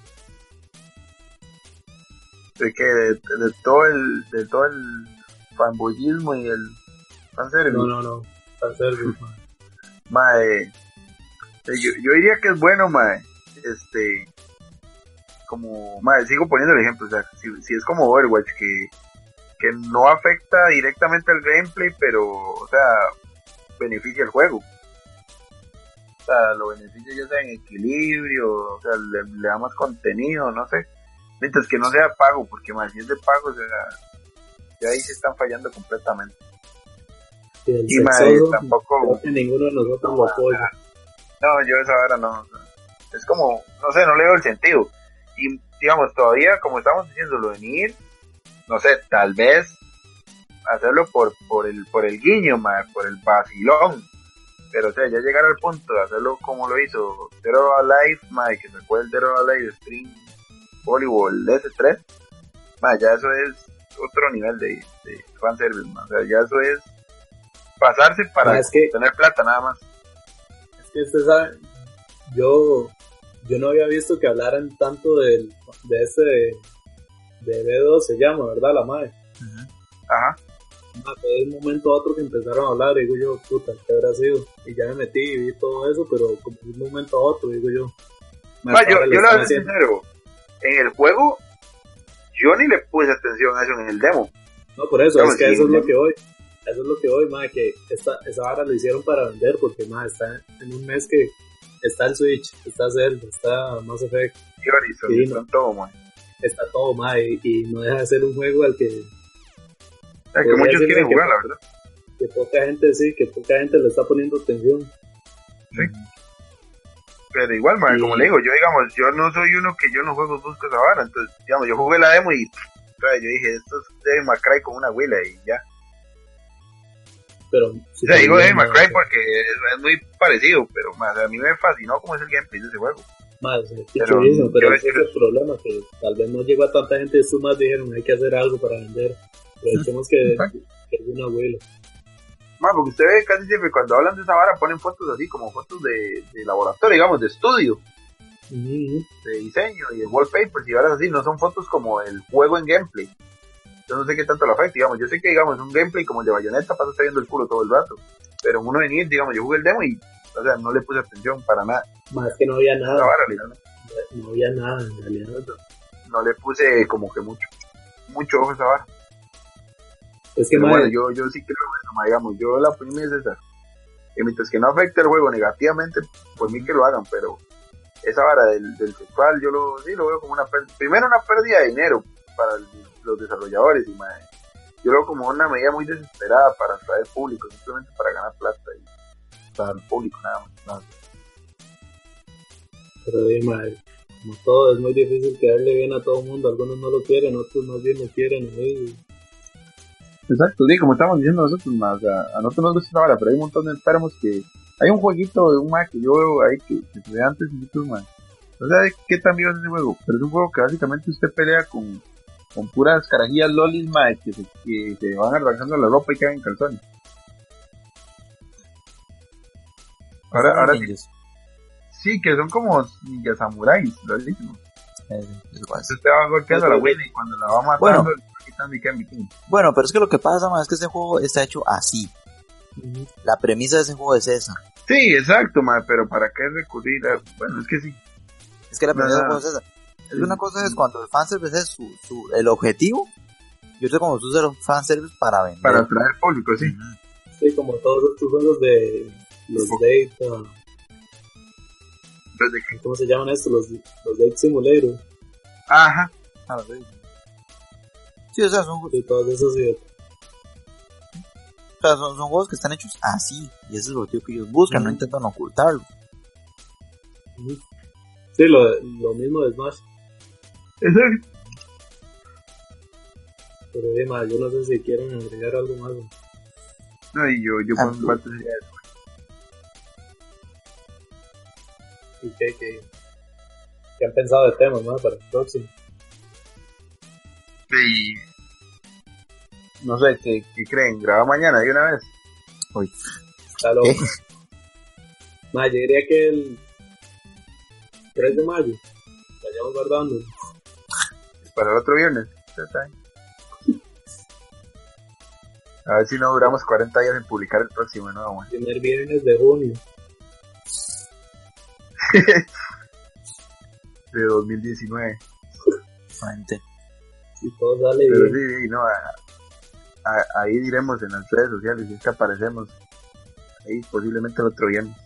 De que de, de todo el de todo el fanboyismo y el fanservice. No, no, no. Fanservice, ma. Mae, eh, yo, yo diría que es bueno, mae. Este, como, mae, sigo poniendo el ejemplo, o sea, si, si es como Overwatch, que, que no afecta directamente al gameplay, pero, o sea, beneficia el juego. Sea, lo beneficia ya sea en equilibrio, o sea, le, le da más contenido, no sé. Mientras que no sea pago, porque más si es de pago, o sea, ya ahí se están fallando completamente. Y el Y mae, sexoso, tampoco... creo que ninguno de nosotros lo apoya. No, yo esa hora no. Es como, no sé, no le veo el sentido. Y digamos, todavía, como estamos diciendo, lo de venir, no sé, tal vez hacerlo por, por el, por el guiño, ma, por el vacilón. Pero o sea, ya llegar al punto de hacerlo como lo hizo Zero Alive, ma, que sacó el Zero Alive Spring Volleyball S3, ma, ya eso es otro nivel de, de fanservice. O sea, ya eso es pasarse para Ma, es que- tener plata nada más. Es que usted sabe, yo, yo no había visto que hablaran tanto del, de ese, de B2 se llama, ¿verdad? La madre. Ajá. Ma, fue de un momento a otro que empezaron a hablar, digo yo, puta, ¿qué habrá sido? Y ya me metí y vi todo eso, pero como de un momento a otro, digo yo. ma, Ma, yo, yo la sincero, en el juego, yo ni le puse atención a eso en el demo. No, por eso, Claro, es que eso es lo que hoy. Eso es lo que hoy, ma, que esta, esa vara lo hicieron para vender, porque ma, está en un mes que está el Switch, está Zelda, está Mass Effect, Y Horizon, y no. todo, man. está todo, ma, y, y no deja de ser un juego al que, sea, que muchos quieren que- jugar, la verdad. que poca gente sí, que poca gente le está poniendo atención. Pero igual, man, Sí. como le digo, yo digamos, yo no soy uno que yo no juego busco esa vara. Entonces, digamos, yo jugué la demo y o yo dije, esto es Devil May Cry con una huila y ya. Pero, O sea, digo Devil May ma, Cry porque es, es muy parecido, pero o a mí me fascinó cómo es el gameplay de ese juego. o sea, qué Pero, pero yo ese es el problema, que tal vez no llegó a tanta gente, estos más dijeron, hay que hacer algo para vender. Aprovechemos que, que es una abuela. Man, porque usted ve casi siempre cuando hablan de esa vara ponen fotos así, como fotos de, de laboratorio, digamos, de estudio. Ujú. de diseño y de wallpapers y varas así, no son fotos como el juego en gameplay. Yo no sé qué tanto lo afecta, digamos, yo sé que digamos un gameplay como el de Bayonetta pasa estar viendo el culo todo el rato, pero en uno de Nier, digamos, yo jugué el demo y, o sea, no le puse atención para nada Más que no había nada, vara, literalmente. no había nada en realidad. no le puse como que mucho, mucho ojo a esa vara. Es que, Pero ma, bueno, yo, yo sí creo eso, ma, digamos, yo la opinión es esa, que mientras que no afecte el juego negativamente, por mí que lo hagan, pero esa vara del, del sexual yo lo, sí lo veo como una pérdida, primero una pérdida de dinero para el- los desarrolladores y mae, yo lo veo como una medida muy desesperada para atraer público, simplemente para ganar plata y para el público nada más. nada. pero ma, como todo, es muy difícil quedarle bien a todo el mundo. Algunos no lo quieren, otros más bien lo quieren. ¿sí? Exacto, sí, como estamos diciendo nosotros, o sea, a nosotros nos gusta esta vara, pero hay un montón de enfermos que... Hay un jueguito de un ma que yo veo ahí que, que se ve antes en YouTube, ma. No sé de qué tan vivo es ese juego, pero es un juego que básicamente usted pelea con, con puras carajillas lolis, ma, que se, que se van arrancando la ropa y quedan en calzones. Ahora, ahora sí, que son como ninja samuráis. Eh, es igual. Entonces usted va golpeando a la Willy y cuando la va matando, Bueno. Bueno, pero es que lo que pasa, man, es que ese juego está hecho así. La premisa de ese juego es esa. Sí, exacto, ma, pero ¿para qué recurrir a...? Bueno, es que sí. Es que la premisa del juego es esa. Es que una cosa es cuando el fanservice es su, su, el objetivo. Yo sé como tú usas los fanservice para vender. Para atraer público, sí. Sí, como todos estos juegos de los data. Los de que- ¿Cómo se llaman estos? Los, los Date Simulator. Ajá. Ah, sé. Sí, o sea, son, o Y todos esos. y- sea, son, son juegos que están hechos así. Y ese es lo tío que ellos buscan, no intentan ocultarlo. Sí, lo, lo mismo de Smash. Exacto. Pero ma, yo no sé si quieren agregar algo más. ¿no? No, y yo, yo Ah, por mi parte sería eso. ¿Y qué, qué, qué han pensado de temas, ma, para el próximo? Y no sé, ¿qué, qué creen? ¿Graba mañana de una vez? Uy, Está loco. ¿Qué? Ma, yo diría que el 3 de mayo vayamos guardando. Para el otro viernes. Ya está bien. A ver si no duramos 40 días en publicar el próximo, ¿no? güey? Primer viernes de junio. De 2019. gente. Si todo sale Pero bien. sí, sí, no, a- a- ahí diremos en las redes sociales si es que aparecemos. Ahí posiblemente el otro viernes.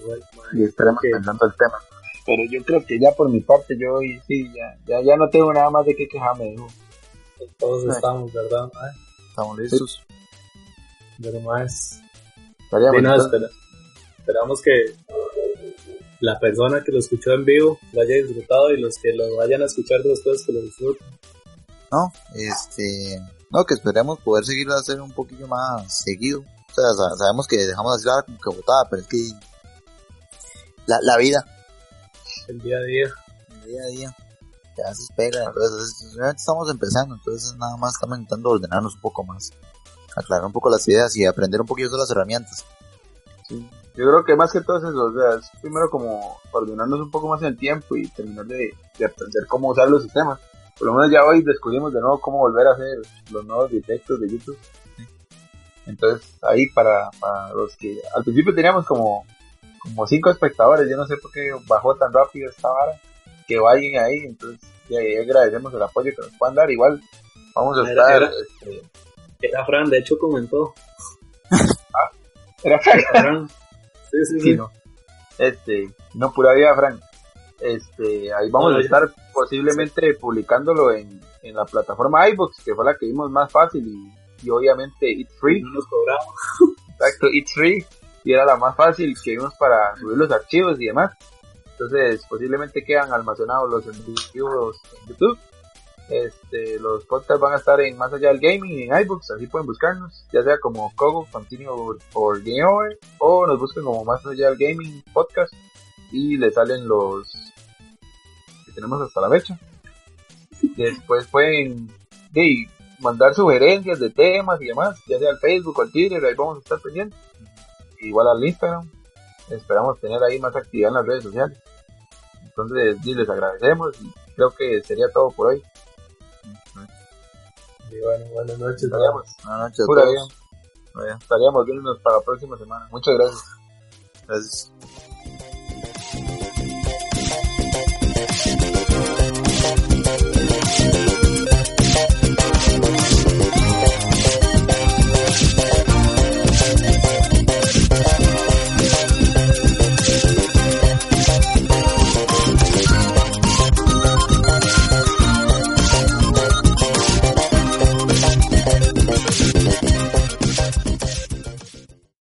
Igual, ma, Y estaremos que- pensando el tema. Pero yo creo que ya por mi parte, yo hoy sí, ya, ya, ya no tengo nada más de qué quejarme. Todos estamos, ¿verdad? Estamos listos. Pero más. Sí, no, entonces- espera- esperamos que la persona que lo escuchó en vivo lo haya disfrutado y los que lo vayan a escuchar después que lo disfruten. No, este, no, que esperemos poder seguir hacer un poquillo más seguido. O sea, sa- sabemos que dejamos de hacer algo como que botada, pero es que la, la vida, El día a día. el día a día, ya se pega. Entonces, estamos empezando, entonces nada más estamos intentando ordenarnos un poco más, aclarar un poco las ideas y aprender un poquillo de las herramientas. Sí. Yo creo que más que todo es eso, o sea, es primero como ordenarnos un poco más en el tiempo y terminar de, de aprender cómo usar los sistemas. Por lo menos ya hoy descubrimos de nuevo cómo volver a hacer los nuevos directos de YouTube. Entonces ahí para, para los que al principio teníamos como, como cinco espectadores, yo no sé por qué bajó tan rápido esta vara, que vayan ahí, entonces ya, ya agradecemos el apoyo que nos puedan dar, igual vamos a Era- estar, era- este, Era Fran, de hecho comentó. era Fran. Sí, sí. Sí, no. Este, no, pura vida, Frank. Este, ahí vamos No, a ya- estar posiblemente publicándolo en, en la plataforma iBox, que fue la que vimos más fácil y, y obviamente It's Free, No nos cobramos. exacto, It's Free, y era la más fácil que vimos para subir los archivos y demás. Entonces, posiblemente quedan almacenados los en YouTube. Este, los podcasts van a estar en Más Allá del Gaming en iBooks, así pueden buscarnos, ya sea como Kogo, Continue or Game Over, o nos buscan como Más Allá del Gaming Podcast y le salen los que tenemos hasta la fecha. Después pueden de, mandar sugerencias de temas y demás, ya sea al Facebook o al Twitter, ahí vamos a estar pendientes. Igual al Instagram, esperamos tener ahí más actividad en las redes sociales. Entonces, les agradecemos y creo que sería todo por hoy. Buenas noches. Estaríamos. Buenas noches. Pura bien. viéndonos para la próxima semana. Muchas gracias. Gracias.